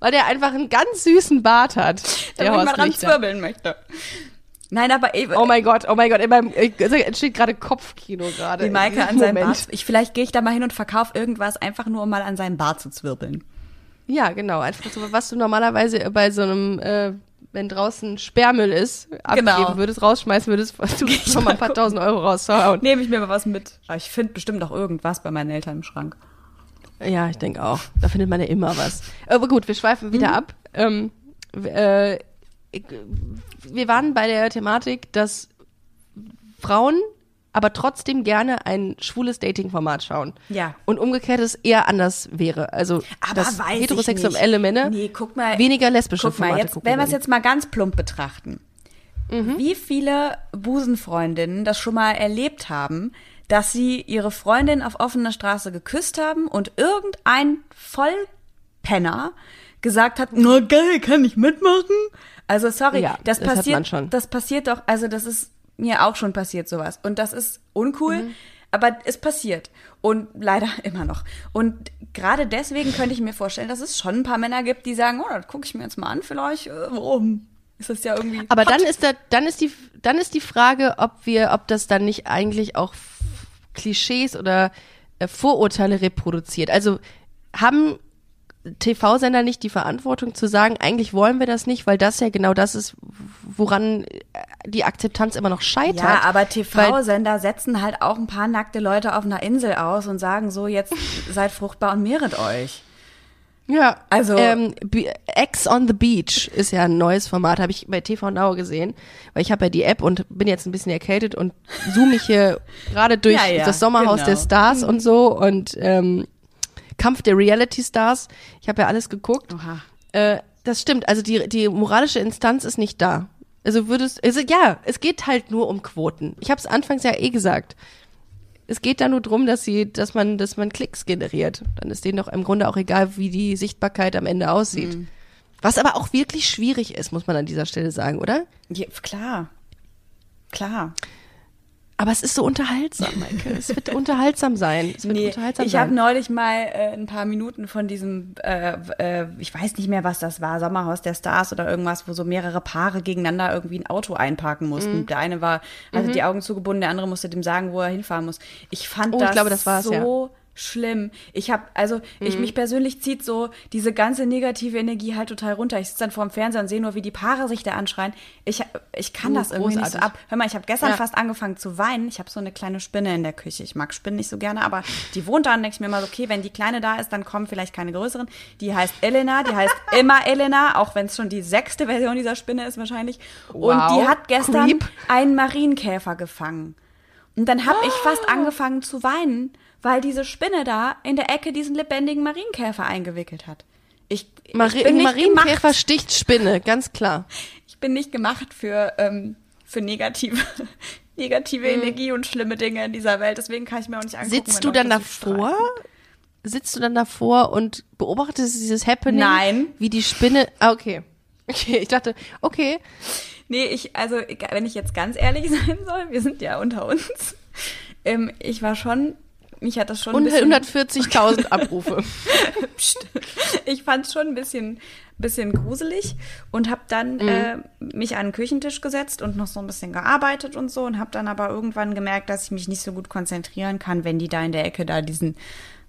Weil der einfach einen ganz süßen Bart hat. Da Der wo ich mal Horst dran Lichter. zwirbeln möchte. Nein, aber eben, Oh mein Gott, oh mein Gott, in meinem, es entsteht gerade Kopfkino gerade. die Maike an seinem. Bart. Ich, vielleicht gehe ich da mal hin und verkaufe irgendwas, einfach nur um mal an seinem Bart zu zwirbeln. Ja, genau. Einfach so, was du normalerweise bei so einem, äh, wenn draußen Sperrmüll ist, abgeben Genau. würdest, rausschmeißen würdest, du schon mal ein paar tausend Euro rauszuhauen. Nehme ich mir mal was mit. Aber ich finde bestimmt auch irgendwas bei meinen Eltern im Schrank. Ja, ich denke auch. Da findet man ja immer was. Aber gut, wir schweifen Mhm. wieder ab. Ähm, äh, wir waren bei der Thematik, dass Frauen aber trotzdem gerne ein schwules Dating-Format schauen. Ja. Und umgekehrt es eher anders wäre. Also, Aber dass heterosexuelle. Männer Nee, guck mal. weniger lesbische Guck mal, Formate jetzt, gucken wenn wir es jetzt mal ganz plump betrachten. Wie viele Busenfreundinnen das schon mal erlebt haben, dass sie ihre Freundin auf offener Straße geküsst haben und irgendein Vollpenner gesagt hat, na geil, kann ich mitmachen? Also sorry, Ja, das, das passiert, das passiert doch, also das ist mir auch schon passiert sowas und das ist uncool, Mhm. aber es passiert und leider immer noch. Und gerade deswegen könnte ich mir vorstellen, dass es schon ein paar Männer gibt, die sagen, oh, das gucke ich mir jetzt mal an, vielleicht, äh, warum? Ist das ja irgendwie. Aber hot. dann ist da, dann ist die, dann ist die Frage, ob wir, ob das dann nicht eigentlich auch Klischees oder äh, Vorurteile reproduziert. Also haben TV-Sender nicht die Verantwortung zu sagen, eigentlich wollen wir das nicht, weil das ja genau das ist, woran äh, die Akzeptanz immer noch scheitert. Ja, aber TV-Sender setzen halt auch ein paar nackte Leute auf einer Insel aus und sagen so, jetzt seid fruchtbar und mehret euch. Ja, Also- ähm, Ex on the Beach ist ja ein neues Format, habe ich bei TV Now gesehen, weil ich habe ja die App und bin jetzt ein bisschen erkältet und zoome mich hier gerade durch Ja, ja, das Sommerhaus genau. der Stars und so und ähm, Kampf der Reality Stars. Ich habe ja alles geguckt. Oha. Äh, das stimmt, also die, die moralische Instanz ist nicht da. Also würdest, also ja, es geht halt nur um Quoten. Ich habe es anfangs ja eh gesagt. Es geht da nur drum, dass sie, dass man, dass man Klicks generiert. Dann ist denen doch im Grunde auch egal, wie die Sichtbarkeit am Ende aussieht. Mhm. Was aber auch wirklich schwierig ist, muss man an dieser Stelle sagen, oder? Ja, klar. Klar. Aber es ist so unterhaltsam, Maike. Es wird unterhaltsam sein. Es wird Nee, unterhaltsam ich habe neulich mal äh, ein paar Minuten von diesem, äh, äh, ich weiß nicht mehr, was das war, Sommerhaus der Stars oder irgendwas, wo so mehrere Paare gegeneinander irgendwie ein Auto einparken mussten. Mhm. Der eine war, hatte die Augen zugebunden, der andere musste dem sagen, wo er hinfahren muss. Ich fand Oh, ich das, glaube, das so ja. Schlimm. Ich habe, also ich Mhm. mich persönlich zieht so diese ganze negative Energie halt total runter. Ich sitze dann vor dem Fernseher und sehe nur, wie die Paare sich da anschreien. Ich, ich kann Oh, das irgendwie nicht so ab. Hör mal, ich habe gestern Ja. fast angefangen zu weinen. Ich habe so eine kleine Spinne in der Küche. Ich mag Spinnen nicht so gerne, aber die wohnt da und denke ich mir mal, so, okay, wenn die Kleine da ist, dann kommen vielleicht keine größeren. Die heißt Elena, die heißt immer Elena, auch wenn es schon die sechste Version dieser Spinne ist wahrscheinlich. Und Wow. die hat gestern Creep. einen Marienkäfer gefangen. Und dann habe ich fast angefangen zu weinen, weil diese Spinne da in der Ecke diesen lebendigen Marienkäfer eingewickelt hat. Ich, Mari ich bin nicht Marienkäfer gemacht. sticht Spinne, ganz klar. Ich bin nicht gemacht für, ähm, für negative, negative Energie und schlimme Dinge in dieser Welt. Deswegen kann ich mir auch nicht angucken. Sitzt du dann davor? streiten. Sitzt du dann davor und beobachtest dieses Happening? Nein. Wie die Spinne. Ah, okay. Okay, ich dachte, okay. Nee, ich, also, wenn ich jetzt ganz ehrlich sein soll, wir sind ja unter uns. Ähm, ich war schon, mich hat das schon Und bisschen, 140.000 Abrufe. Psst. ich fand es schon ein bisschen, bisschen gruselig und habe dann Mhm. äh, mich an den Küchentisch gesetzt und noch so ein bisschen gearbeitet und so und habe dann aber irgendwann gemerkt, dass ich mich nicht so gut konzentrieren kann, wenn die da in der Ecke da diesen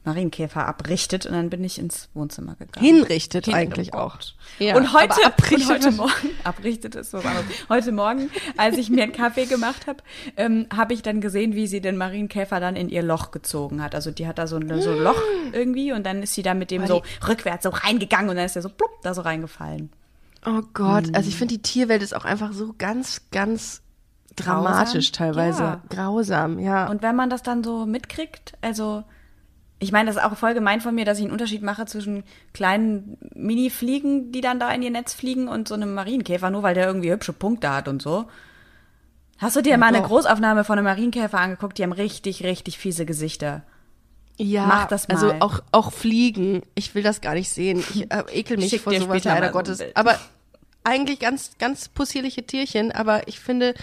Marienkäfer abrichtet und dann bin ich ins Wohnzimmer gegangen. Hinrichtet Hin- eigentlich auch. Ja, und heute, abrichtet- heute Morgen, abrichtet ist anderes. Heute Morgen, als ich mir einen Kaffee gemacht habe, ähm, habe ich dann gesehen, wie sie den Marienkäfer dann in ihr Loch gezogen hat. Also die hat da so ein, so ein Loch irgendwie und dann ist sie da mit dem so rückwärts so reingegangen und dann ist er so plupp da so reingefallen. Oh Gott, also ich finde, die Tierwelt ist auch einfach so ganz, ganz dramatisch Grausam? teilweise. Ja. Grausam, ja. Und wenn man das dann so mitkriegt, also Ich meine, das ist auch voll gemein von mir, dass ich einen Unterschied mache zwischen kleinen Mini-Fliegen, die dann da in ihr Netz fliegen, und so einem Marienkäfer, nur weil der irgendwie hübsche Punkte hat und so. Hast du dir mal eine doch. Großaufnahme von einem Marienkäfer angeguckt? Die haben richtig, richtig fiese Gesichter. Ja, Mach das mal. Also auch, auch Fliegen. Ich will das gar nicht sehen. Ich äh, ekel mich Schick vor sowas, leider Gottes. Aber eigentlich ganz, ganz possierliche Tierchen. Aber ich finde,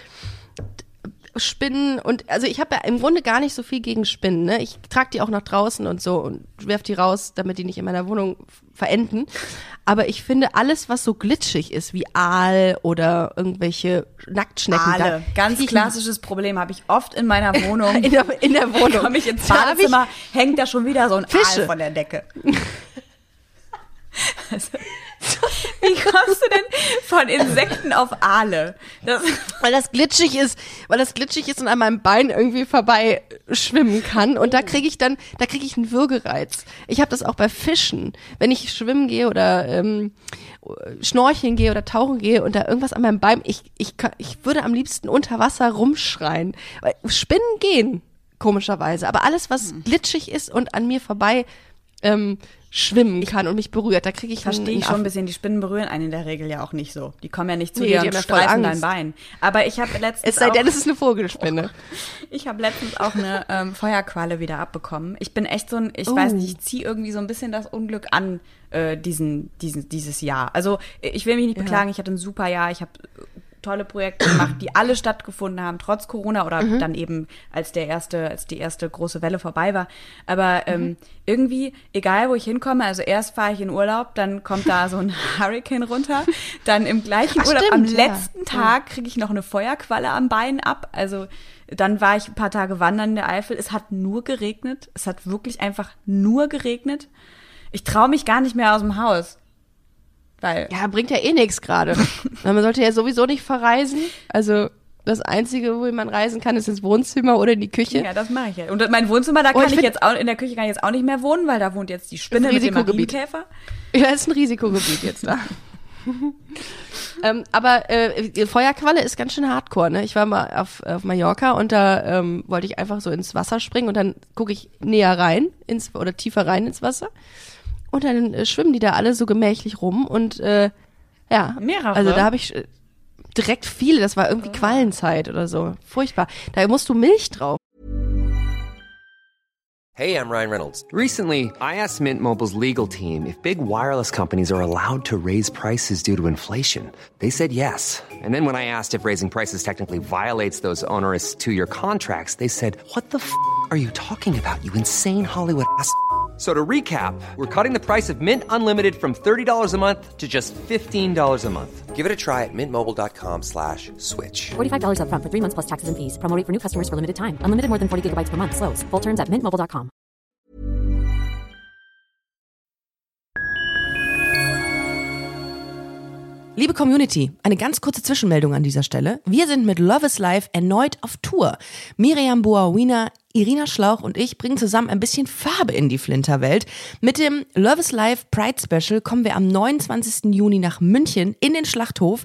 Spinnen und also ich habe ja im Grunde gar nicht so viel gegen Spinnen. Ne? Ich trage die auch nach draußen und so und werf die raus, damit die nicht in meiner Wohnung verenden. Aber ich finde alles, was so glitschig ist, wie Aal oder irgendwelche Nacktschnecken, Aale. da Ganz klassisches Problem habe ich oft in meiner Wohnung. in der, in der Wohnung. Komme ich ins Badezimmer, hängt da schon wieder so ein Fische. Aal von der Decke. Also, wie kommst du denn von Insekten auf Aale? Das, weil das glitschig ist, weil das glitschig ist und an meinem Bein irgendwie vorbei schwimmen kann und da kriege ich dann, da kriege ich einen Würgereiz. Ich habe das auch bei Fischen, wenn ich schwimmen gehe oder ähm, schnorcheln gehe oder tauchen gehe und da irgendwas an meinem Bein, ich ich ich würde am liebsten unter Wasser rumschreien, Spinnen gehen komischerweise, aber alles was Hm. glitschig ist und an mir vorbei ähm, schwimmen kann und mich berührt, da kriege ich verstehe ich schon ein bisschen. Die Spinnen berühren einen in der Regel ja auch nicht so. Die kommen ja nicht zu Nee, dir die und ja streifen dein. Bein. Aber ich habe letztens Es sei denn, es ist eine Vogelspinne. ich habe letztens auch eine ähm, Feuerqualle wieder abbekommen. Ich bin echt so ein, ich weiß Oh. nicht, ich ziehe irgendwie so ein bisschen das Unglück an äh, diesen, diesen, dieses Jahr. Also ich will mich nicht beklagen. Ich hatte ein super Jahr. Ich habe tolle Projekte gemacht, die alle stattgefunden haben, trotz Corona oder Mhm. dann eben als der erste, als die erste große Welle vorbei war. Aber Mhm. ähm, irgendwie, egal wo ich hinkomme, also erst fahre ich in Urlaub, dann kommt da so ein Hurricane runter, dann im gleichen Ach, Urlaub am stimmt, ja. letzten Tag kriege ich noch eine Feuerqualle am Bein ab. Also dann war ich ein paar Tage wandern in der Eifel. Es hat nur geregnet. Es hat wirklich einfach nur geregnet. Ich traue mich gar nicht mehr aus dem Haus. Weil Ja, bringt ja eh nichts gerade. Man sollte ja sowieso nicht verreisen. Also das Einzige, wo man reisen kann, ist ins Wohnzimmer oder in die Küche. Ja, das mache ich ja. Und mein Wohnzimmer, da Oh, kann ich ich, jetzt auch, in der Küche kann ich jetzt auch nicht mehr wohnen, weil da wohnt jetzt die Spinne mit dem. Marienkäfer. Ja, ist ein Risikogebiet jetzt da. ähm, aber äh, die Feuerqualle ist ganz schön hardcore, ne? Ich war mal auf, auf Mallorca und da ähm, wollte ich einfach so ins Wasser springen und dann gucke ich näher rein ins oder tiefer rein ins Wasser. Und dann äh, schwimmen die da alle so gemächlich rum und äh, ja. Mehrere? Also da habe ich äh, direkt viele, das war irgendwie Quallenzeit oder so. Furchtbar. Da musst du Milch drauf. Hey, I'm Ryan Reynolds. Recently, I asked Mint Mobile's legal team if big wireless companies are allowed to raise prices due to inflation. They said yes. And then when I asked if raising prices technically violates those onerous two year contracts, they said, What the f are you talking about, you insane Hollywood ass? F- So to recap, we're cutting the price of Mint Unlimited from $30 a month to just $15 a month. Give it a try at mintmobile.com slash switch. $45 upfront for three months plus taxes and fees. Promo rate for new customers for limited time. Unlimited more than 40 gigabytes per month. Slows. Full terms at mintmobile.com. Liebe Community, eine ganz kurze Zwischenmeldung an dieser Stelle. Wir sind mit Love is Life erneut auf Tour. Miriam Boawina, Irina Schlauch und ich bringen zusammen ein bisschen Farbe in die Flinterwelt. Mit dem Love is Life Pride Special kommen wir am 29. Juni nach München in den Schlachthof,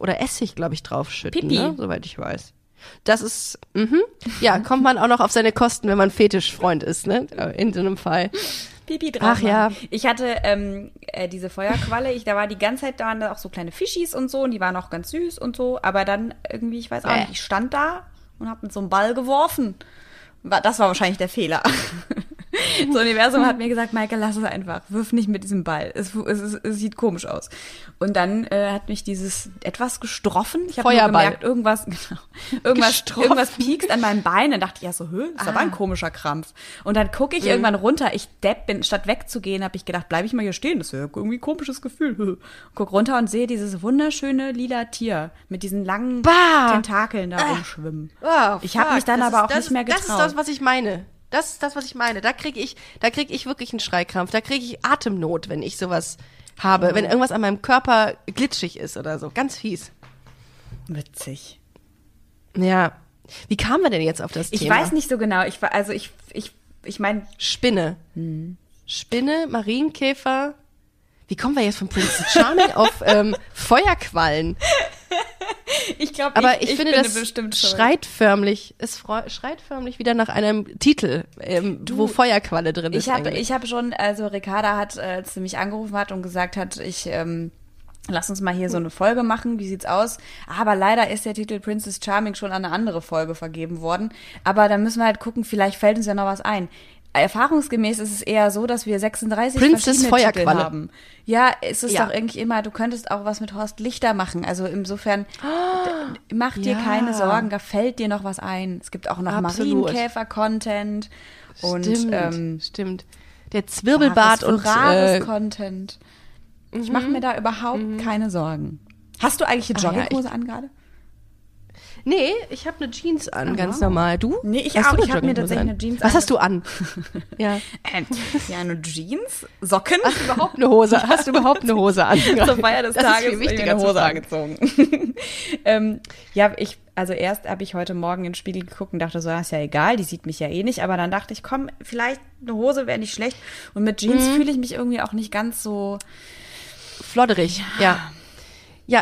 Oder Essig, glaube ich, draufschütten, Pipi. ne? soweit ich weiß. Das ist, mhm. ja, kommt man auch noch auf seine Kosten, wenn man Fetischfreund ist, ne? In so einem Fall. Pipi drauf. Ach ja. Ich hatte ähm, äh, diese Feuerqualle, ich, da war die ganze Zeit, da waren da auch so kleine Fischis und so und die waren auch ganz süß und so, aber dann irgendwie, ich weiß auch Bäh. nicht, ich stand da und hab mit so einem Ball geworfen. Das war wahrscheinlich der Fehler. Das Universum hat mir gesagt, Michael, lass es einfach. Wirf nicht mit diesem Ball. Es, es, es, es sieht komisch aus. Und dann äh, hat mich dieses etwas gestroffen. Ich habe gemerkt, irgendwas, genau, irgendwas, Gestroffen. irgendwas piekst an meinem Bein. Dann dachte ich ja so, hö, ist aber ein komischer Krampf. Und dann gucke ich irgendwann runter. Ich depp bin, statt wegzugehen, habe ich gedacht, bleibe ich mal hier stehen. Das ist ja irgendwie ein komisches Gefühl. Guck runter und sehe dieses wunderschöne lila Tier mit diesen langen Bah. Tentakeln da rumschwimmen. Oh, Ich habe mich dann Das aber ist- auch nicht ist- mehr Das ist getraut. das, was ich meine. Das ist das, was ich meine. Da kriege ich, da krieg ich wirklich einen Schreikrampf. Da kriege ich Atemnot, wenn ich sowas habe. Oh. Wenn irgendwas an meinem Körper glitschig ist oder so. Ganz fies. Witzig. Ja. Wie kamen wir denn jetzt auf das Ich Thema? weiß nicht so genau. Ich war, also ich, ich, ich meine, Spinne. Hm. Spinne, Marienkäfer. Wie kommen wir jetzt von Prince Charming auf ähm, Feuerquallen? ich glaube, Aber ich, finde, das schreit förmlich, es schreit förmlich wieder nach einem Titel, ähm, wo Feuerqualle drin ist. Ich habe eigentlich. ich hab schon, also Ricarda hat, äh, als sie mich angerufen hat und gesagt hat, ich ähm, lass uns mal hier so eine Folge machen, wie sieht's aus? Aber leider ist der Titel Princess Charming schon an eine andere Folge vergeben worden. Aber da müssen wir halt gucken, vielleicht fällt uns ja noch was ein. Erfahrungsgemäß ist es eher so, dass wir 36 Princess verschiedene Titel haben. Ja, es ist Ja. doch irgendwie immer, du könntest auch was mit Horst Lichter machen. Also insofern, d- mach dir ja. keine Sorgen, da fällt dir noch was ein. Es gibt auch noch. Marienkäfer-Content. Und stimmt, ähm, stimmt. Der Zwirbelbart und äh, Content. Ich mache mir da überhaupt keine Sorgen. Hast du eigentlich eine Ah, ja, Jogginghose an gerade? Nee, ich habe eine Jeans an, ganz normal. Du? Nee, ich Hast auch. Ich hab mir tatsächlich an? eine Jeans Was an. hast du an? ja. Ähm, ja, eine Jeans, Socken. Hast du überhaupt eine Hose? Hast du überhaupt eine Hose an? Zur Feier des das Tages ist viel wichtiger eine Hose angezogen. ähm, ja, ich, also erst habe ich heute Morgen in den Spiegel geguckt und dachte so, ah, ist ja egal, die sieht mich ja eh nicht. Aber dann dachte ich, komm, vielleicht eine Hose wäre nicht schlecht. Und mit Jeans Mhm. fühle ich mich irgendwie auch nicht ganz so. Flodderig, ja. Ja,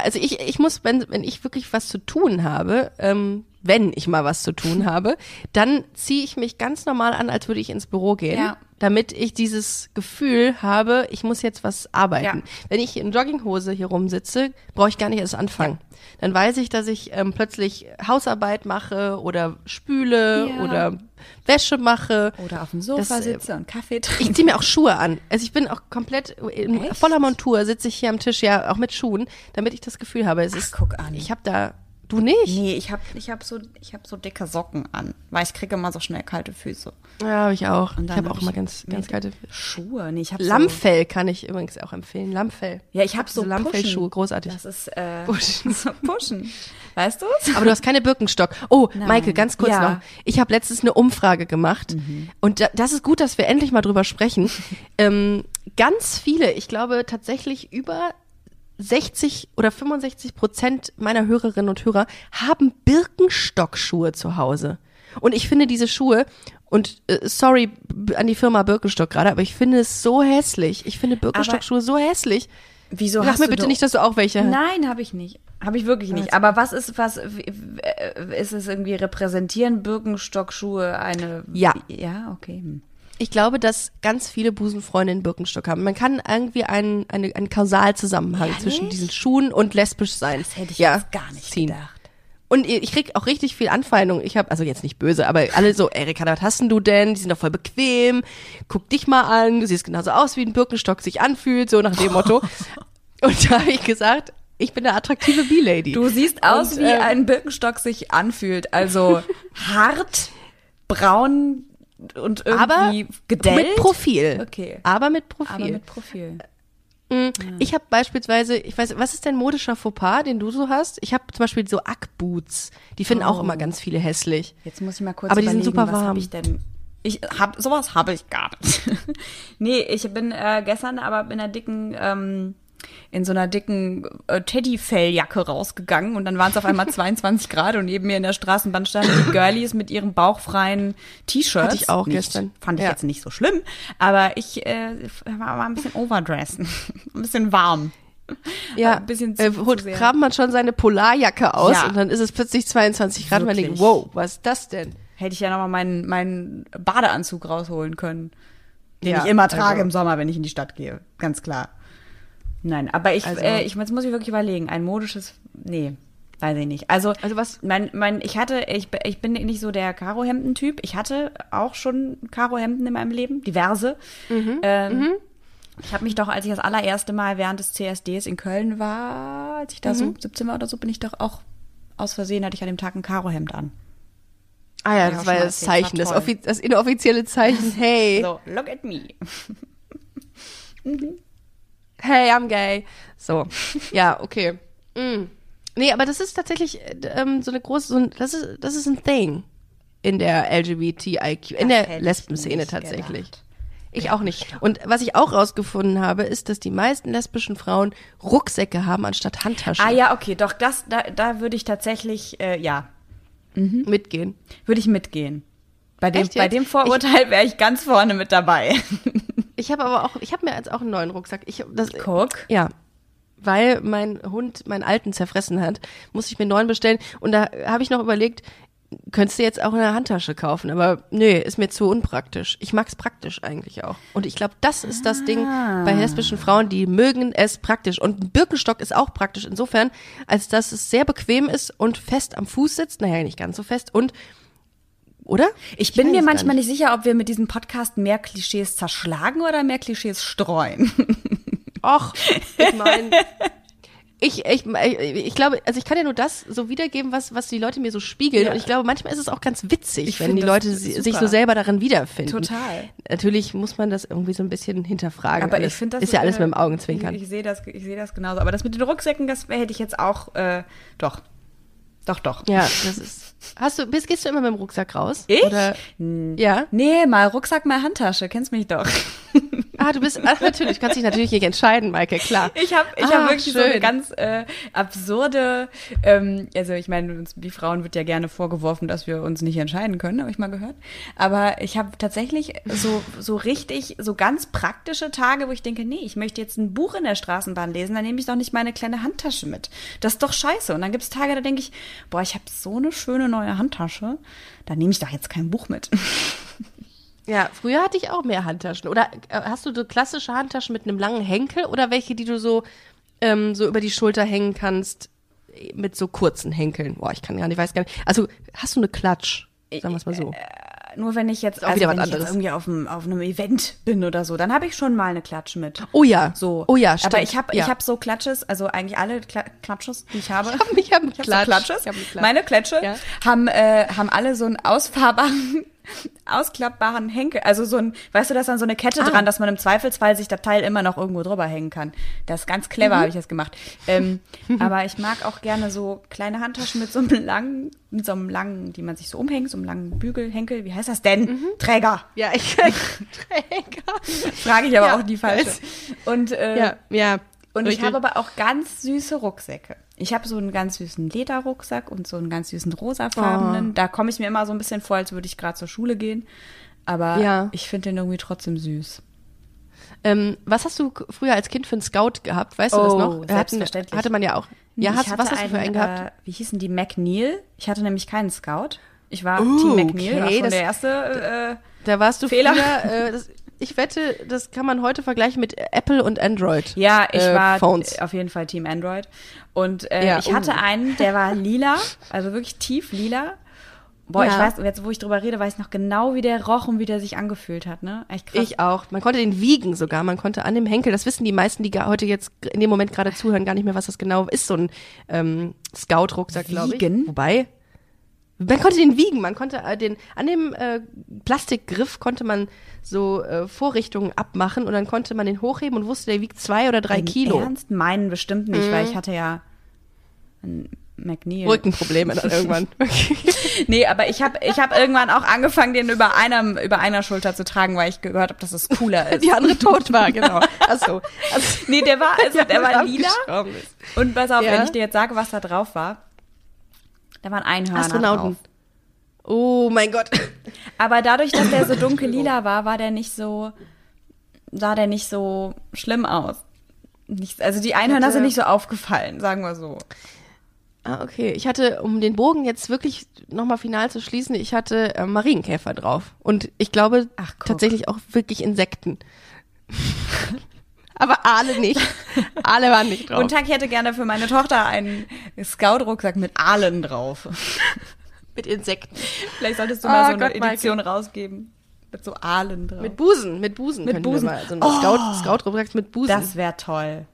also ich, ich muss, wenn, wenn ich wirklich was zu tun habe, ähm, wenn ich mal was zu tun habe, dann ziehe ich mich ganz normal an, als würde ich ins Büro gehen, Ja. damit ich dieses Gefühl habe, ich muss jetzt was arbeiten. Ja. Wenn ich in Jogginghose hier rumsitze, brauche ich gar nicht erst anfangen. Dann weiß ich, dass ich ähm, plötzlich Hausarbeit mache oder spüle Ja. oder Wäsche mache. Oder auf dem Sofa Das, äh, sitze und Kaffee trinke. Ich ziehe mir auch Schuhe an. Also ich bin auch komplett in Echt? voller Montur, sitze ich hier am Tisch, ja, auch mit Schuhen, damit ich das Gefühl habe, es ist. guck an. Ich habe da. Du nicht? Nee, ich habe ich hab so, ich hab so dicke Socken an, weil ich kriege immer so schnell kalte Füße. Ja, habe ich auch. Und Ich habe hab auch immer ich- ganz, ganz kalte. Schuhe, nee, ich habe so, Lammfell kann ich übrigens auch empfehlen. Lammfell. Ja, ich habe so diese Lammfellschuhe, großartig. Das ist äh, Pushen. so Pushen. Weißt du's? Aber du hast keine Birkenstock. Oh, Maike, ganz kurz Ja. Mhm. noch. Ich habe letztens eine Umfrage gemacht und da, das ist gut, dass wir endlich mal drüber sprechen. ähm, ganz viele, ich glaube tatsächlich über 60 oder 65 Prozent meiner Hörerinnen und Hörer haben Birkenstock-Schuhe zu Hause. Und ich finde diese Schuhe, und äh, sorry an die Firma Birkenstock gerade, aber ich finde es so hässlich. Ich finde Birkenstock-Schuhe so hässlich. Wieso Sag mir bitte nicht, dass du auch welche hast. Nein, habe ich nicht. Habe ich wirklich nicht. Aber was ist, was, äh, ist es irgendwie repräsentieren Birkenstock-Schuhe eine? Ja. Ja, okay. Hm. Ich glaube, dass ganz viele Busenfreundinnen Birkenstock haben. Man kann irgendwie einen, eine, einen Kausalzusammenhang zwischen diesen Schuhen und lesbisch sein. Das hätte ich ja, jetzt gar nicht ziehen. gedacht. Und ich krieg auch richtig viel Anfeindung. Ich habe also jetzt nicht böse, aber alle so, Erika, was hast denn du denn? Die sind doch voll bequem. Guck dich mal an. Du siehst genauso aus, wie ein Birkenstock sich anfühlt, so nach dem Motto. Und da habe ich gesagt, ich bin eine attraktive B-Lady. Du siehst aus, Und, wie ähm, ein Birkenstock sich anfühlt. Also hart, braun und aber irgendwie gedellt. mit Profil. Okay. Aber mit Profil. Aber mit Profil. Ich habe beispielsweise, ich weiß, was ist dein modischer Fauxpas, den du so hast? Ich habe zum Beispiel so Ackboots. Die finden auch immer ganz viele hässlich. Jetzt muss ich mal kurz Aber die sind super was warm. habe ich denn? Ich hab sowas habe ich gar nicht. nee, ich bin äh, gestern aber in einer dicken ähm, in so einer dicken äh, Teddyfelljacke rausgegangen und dann waren es auf einmal 22 Grad und neben mir in der Straßenbahn standen die Girlies mit ihren bauchfreien T-Shirts. Hatte ich auch nicht, gestern. Fand ich Ja. jetzt nicht so schlimm, aber ich äh, war, war ein bisschen overdressen, ein bisschen warm. Ja, Ein bisschen äh, zu- holt, zu sehr. kramt man schon seine Polarjacke aus Ja. und dann ist es plötzlich 22 Grad und man denkt, Wirklich. wow, was ist das denn? Hätte ich ja nochmal meinen, meinen Badeanzug rausholen können. Den Ja, ich immer trage also- im Sommer, wenn ich in die Stadt gehe. Ganz klar. Nein, aber ich, Also- äh, ich jetzt muss ich wirklich überlegen. Ein modisches, nee. weiß ich nicht. Also, Also was- Mein, mein, ich hatte, ich, ich bin nicht so der Karohemden-Typ. Ich hatte auch schon Karohemden in meinem Leben, diverse. Ähm, Ich habe mich doch, als ich das allererste Mal während des CSDs in Köln war, als ich da so 17 war oder so, bin ich doch auch aus Versehen, hatte ich an dem Tag ein Karohemd an. Ah ja, das schon war das Zeichen, das, das inoffizielle Zeichen. Hey, So, look at me. hey, I'm gay. So, ja, okay. Mm. Nee, aber das ist tatsächlich äh, ähm, so eine große, so ein, das ist, das ist ein Thing in der LGBTIQ, in Das der Lesben-Szene tatsächlich. gedacht. Ich auch nicht. Und was ich auch rausgefunden habe, ist, dass die meisten lesbischen Frauen Rucksäcke haben anstatt Handtaschen Ah ja, okay, doch, das, da, da würde ich tatsächlich, äh, ja, mitgehen. würde ich mitgehen. Bei dem, bei dem Vorurteil wäre ich ganz vorne mit dabei. Ich habe aber auch, ich habe mir jetzt auch einen neuen Rucksack. Ich, das, Guck. Ja. Weil mein Hund meinen alten zerfressen hat, muss ich mir einen neuen bestellen. Und da habe ich noch überlegt, könntest du jetzt auch eine Handtasche kaufen? Aber nee, ist mir zu unpraktisch. Ich mag's praktisch eigentlich auch. Und ich glaube, das ist das Ding bei lesbischen Frauen, die mögen es praktisch. Und ein Birkenstock ist auch praktisch insofern, als dass es sehr bequem ist und fest am Fuß sitzt. Naja, nicht ganz so fest. Und, oder? Ich bin weiß mir manchmal nicht sicher, ob wir mit diesem Podcast mehr Klischees zerschlagen oder mehr Klischees streuen. Och, ich meine, ich, ich, ich glaube, also ich kann ja nur das so wiedergeben, was, was die Leute mir so spiegeln. Und ich glaube, manchmal ist es auch ganz witzig, Ich wenn die Leute super. sich so selber darin wiederfinden. Total. Natürlich muss man das irgendwie so ein bisschen hinterfragen. Aber alles. ich finde das ist ja alles äh, mit dem Augenzwinkern. Ich, ich sehe das, ich sehe das genauso. Aber das mit den Rucksäcken, das hätte ich jetzt auch, äh, doch, doch, doch. ja, das ist. Hast du, bist, gehst du immer mit dem Rucksack raus? Ich? Oder, ja. Nee, mal Rucksack, mal Handtasche. Kennst mich doch. Ah, du bist, ach, natürlich, kannst dich natürlich nicht entscheiden, Maike, klar. Ich habe ich Ah, hab wirklich so eine schön. ganz äh, absurde, ähm, also ich meine, uns, die Frauen wird ja gerne vorgeworfen, dass wir uns nicht entscheiden können, habe ich mal gehört. Aber ich habe tatsächlich so, so richtig, so ganz praktische Tage, wo ich denke, nee, ich möchte jetzt ein Buch in der Straßenbahn lesen, dann nehme ich doch nicht meine kleine Handtasche mit. Das ist doch scheiße. Und dann gibt es Tage, da denke ich, boah, ich habe so eine schöne neue Handtasche, da nehme ich doch jetzt kein Buch mit. Ja, früher hatte ich auch mehr Handtaschen. Oder äh, hast du so klassische Handtaschen mit einem langen Henkel oder welche, die du so, ähm, so über die Schulter hängen kannst äh, mit so kurzen Henkeln? Boah, ich kann gar nicht, weiß gar nicht. Also hast du eine Klatsch? Sagen wir es mal so. Nur wenn ich jetzt, also wenn ich jetzt irgendwie auf einem, auf einem Event bin oder so, dann habe ich schon mal eine Klatsche mit. Oh ja. So. Oh ja, stimmt. Aber ich habe ja. ich hab so Klatsches, also eigentlich alle Kla Klatsches, die ich habe. Ich hab- ich hab so Klatsch. Klatsches. Ich hab Klatsch. Meine Klatsche Ja. haben, äh, haben alle so einen ausfahrbaren, ausklappbaren Henkel. Also so ein, weißt du, da ist dann so eine Kette Ah. dran, dass man im Zweifelsfall sich das Teil immer noch irgendwo drüber hängen kann. Das ist ganz Mhm. clever, habe ich das gemacht. Ähm, aber ich mag auch gerne so kleine Handtaschen mit so einem langen, mit so einem langen, die man sich so umhängt, so einem langen Bügelhenkel. Wie heißt das denn? Mhm. Träger. Ja, ich Träger. Frage ich aber Ja, auch die falsche. Und, äh, Ja, ja. und ich richtig. habe aber auch ganz süße Rucksäcke. Ich habe so einen ganz süßen Lederrucksack und so einen ganz süßen rosafarbenen. Oh. Da komme ich mir immer so ein bisschen vor, als würde ich gerade zur Schule gehen. Aber Ja. ich finde den irgendwie trotzdem süß. Ähm, was hast du früher als Kind für einen Scout gehabt? Weißt du das Oh, noch? Selbstverständlich. Hatte man ja auch. Ja, hast, was hast du für einen gehabt? Äh, wie hießen die? McNeil. Ich hatte nämlich keinen Scout. Ich war Oh, Team McNeil, war okay, schon das- der erste. Äh, Da warst du Fehler. früher, äh, das, ich wette, das kann man heute vergleichen mit Apple und Android. Ja, ich äh, war Phones. auf jeden Fall Team Android. Und äh, Ja, ich hatte oh. einen, der war lila, also wirklich tief lila. Boah, ich Ja. weiß, jetzt wo ich drüber rede, weiß ich noch genau, wie der roch und wie der sich angefühlt hat, ne? Echt krass. Ich auch. Man konnte den wiegen sogar. Man konnte an dem Henkel, das wissen die meisten, die heute jetzt in dem Moment gerade zuhören, gar nicht mehr, was das genau ist. So ein ähm, Scout-Rucksack, glaube ich. Wiegen? Wobei, man konnte den wiegen. Man konnte äh, den, an dem äh, Plastikgriff konnte man so äh, Vorrichtungen abmachen und dann konnte man den hochheben und wusste, der wiegt zwei oder drei Im Kilo. Ernst? Meinen bestimmt nicht, weil ich hatte ja einen McNeil. Rückenprobleme dann irgendwann. Nee, aber ich habe ich hab irgendwann auch angefangen, den über einer, über einer Schulter zu tragen, weil ich gehört habe, dass es cooler ist. die andere tot war, genau. Achso. Also, Nee, der war, also der war lila. Und pass auf, Ja. wenn ich dir jetzt sage, was da drauf war. Da waren Einhörner Astronauten. drauf. Oh mein Gott. Aber dadurch, dass der so dunkel lila war, war der nicht so, sah der nicht so schlimm aus. Nicht, also die Einhörner hatte- sind nicht so aufgefallen, sagen wir so. Ah, okay. Ich hatte, um den Bogen jetzt wirklich nochmal final zu schließen, ich hatte äh, Marienkäfer drauf. Und ich glaube Ach, tatsächlich auch wirklich Insekten. Aber Aale nicht. Aale waren nicht drauf. Guten Tag, ich hätte gerne für meine Tochter einen Scout-Rucksack mit Aalen drauf. mit Insekten. Vielleicht solltest du mal Oh so eine Gott. Edition rausgeben. Mit so Aalen drauf. Mit Busen, mit Busen. Mit können wir Busen. mal So eine Oh. Scout, Scout-Rucksack mit Busen. das wäre toll.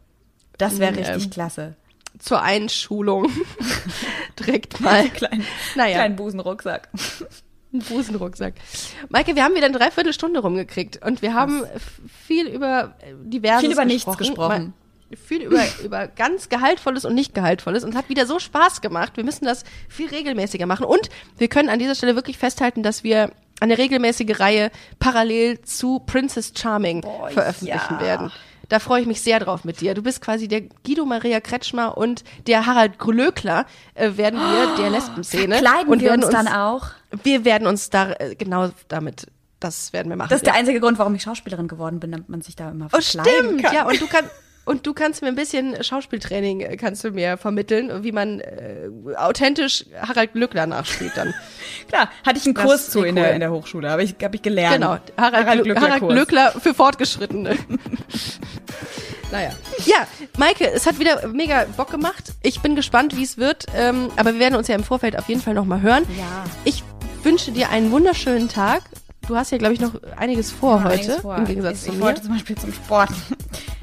Das wäre Mm, richtig ähm, klasse. Zur Einschulung. Direkt mal. Klein, Naja. Kleinen Busenrucksack. Ein Busenrucksack. Maike, wir haben wieder eine Dreiviertelstunde rumgekriegt und wir haben viel über äh, diverses Viel über nichts gesprochen. gesprochen. Mal- Viel über, über ganz Gehaltvolles und nicht Gehaltvolles und es hat wieder so Spaß gemacht. Wir müssen das viel regelmäßiger machen und wir können an dieser Stelle wirklich festhalten, dass wir eine regelmäßige Reihe parallel zu Princess Charming veröffentlichen ja. werden. Da freue ich mich sehr drauf mit dir. Du bist quasi der Guido Maria Kretschmer und der Harald Glöckler äh, werden wir der Lesbenszene. Kleiden und wir werden uns dann auch. wir werden uns da äh, genau damit, das werden wir machen. Das ist der ja. einzige Grund, warum ich Schauspielerin geworden bin, damit man sich da immer Oh, verkleiden stimmt, kann. ja, und du kannst und du kannst mir ein bisschen Schauspieltraining äh, kannst du mir vermitteln, wie man äh, authentisch Harald Glückler nachspielt dann. Klar, hatte ich einen Das Kurs ist zu in, cool. der, in der Hochschule, habe ich, hab ich gelernt. Genau, Harald, Harald, Glückler, Harald Kurs. Glückler für Fortgeschrittene. naja. Ja, Maike, es hat wieder mega Bock gemacht. Ich bin gespannt, wie es wird. Ähm, aber wir werden uns ja im Vorfeld auf jeden Fall nochmal hören. Ja. Ich wünsche dir einen wunderschönen Tag. Du hast ja, glaube ich, noch einiges vor Ja, heute, einiges vor. im Gegensatz ich, zu ich mir. wollte zum Beispiel zum Sport.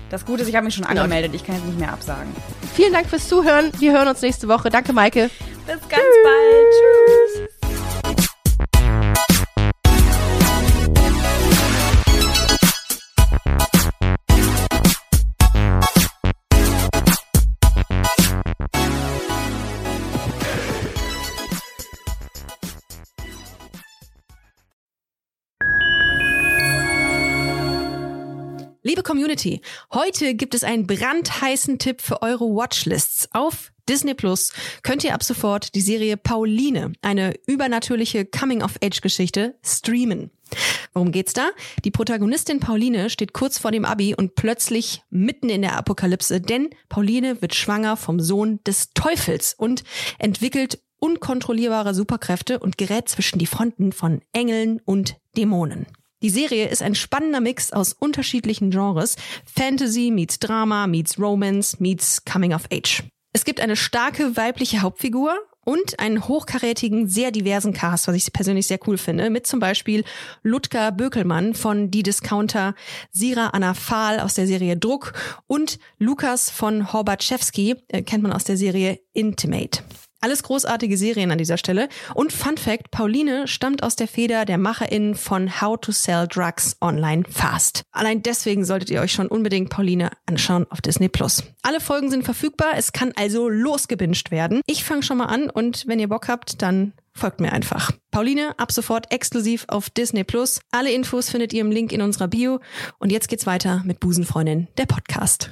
Das Gute ist, ich habe mich schon angemeldet. Ich kann jetzt nicht mehr absagen. Vielen Dank fürs Zuhören. Wir hören uns nächste Woche. Danke, Maike. Bis ganz bald. Tschüss. Liebe Community, heute gibt es einen brandheißen Tipp für eure Watchlists. Auf Disney Plus könnt ihr ab sofort die Serie Pauline, eine übernatürliche Coming-of-Age-Geschichte, streamen. Worum geht's da? Die Protagonistin Pauline steht kurz vor dem Abi und plötzlich mitten in der Apokalypse, denn Pauline wird schwanger vom Sohn des Teufels und entwickelt unkontrollierbare Superkräfte und gerät zwischen die Fronten von Engeln und Dämonen. Die Serie ist ein spannender Mix aus unterschiedlichen Genres. Fantasy meets Drama meets Romance meets Coming of Age. Es gibt eine starke weibliche Hauptfigur und einen hochkarätigen, sehr diversen Cast, was ich persönlich sehr cool finde, mit zum Beispiel Ludger Bökelmann von Die Discounter, Sira Anna Fahl aus der Serie Druck und Lukas von Horbatschewski, äh, kennt man aus der Serie Intimate. Alles großartige Serien an dieser Stelle. Und Fun Fact, Pauline stammt aus der Feder der MacherInnen von How to Sell Drugs Online Fast. Allein deswegen solltet ihr euch schon unbedingt Pauline anschauen auf Disney Plus. Alle Folgen sind verfügbar, es kann also losgebinged werden. Ich fange schon mal an und wenn ihr Bock habt, dann folgt mir einfach. Pauline, ab sofort exklusiv auf Disney Plus. Alle Infos findet ihr im Link in unserer Bio. Und jetzt geht's weiter mit Busenfreundin, der Podcast.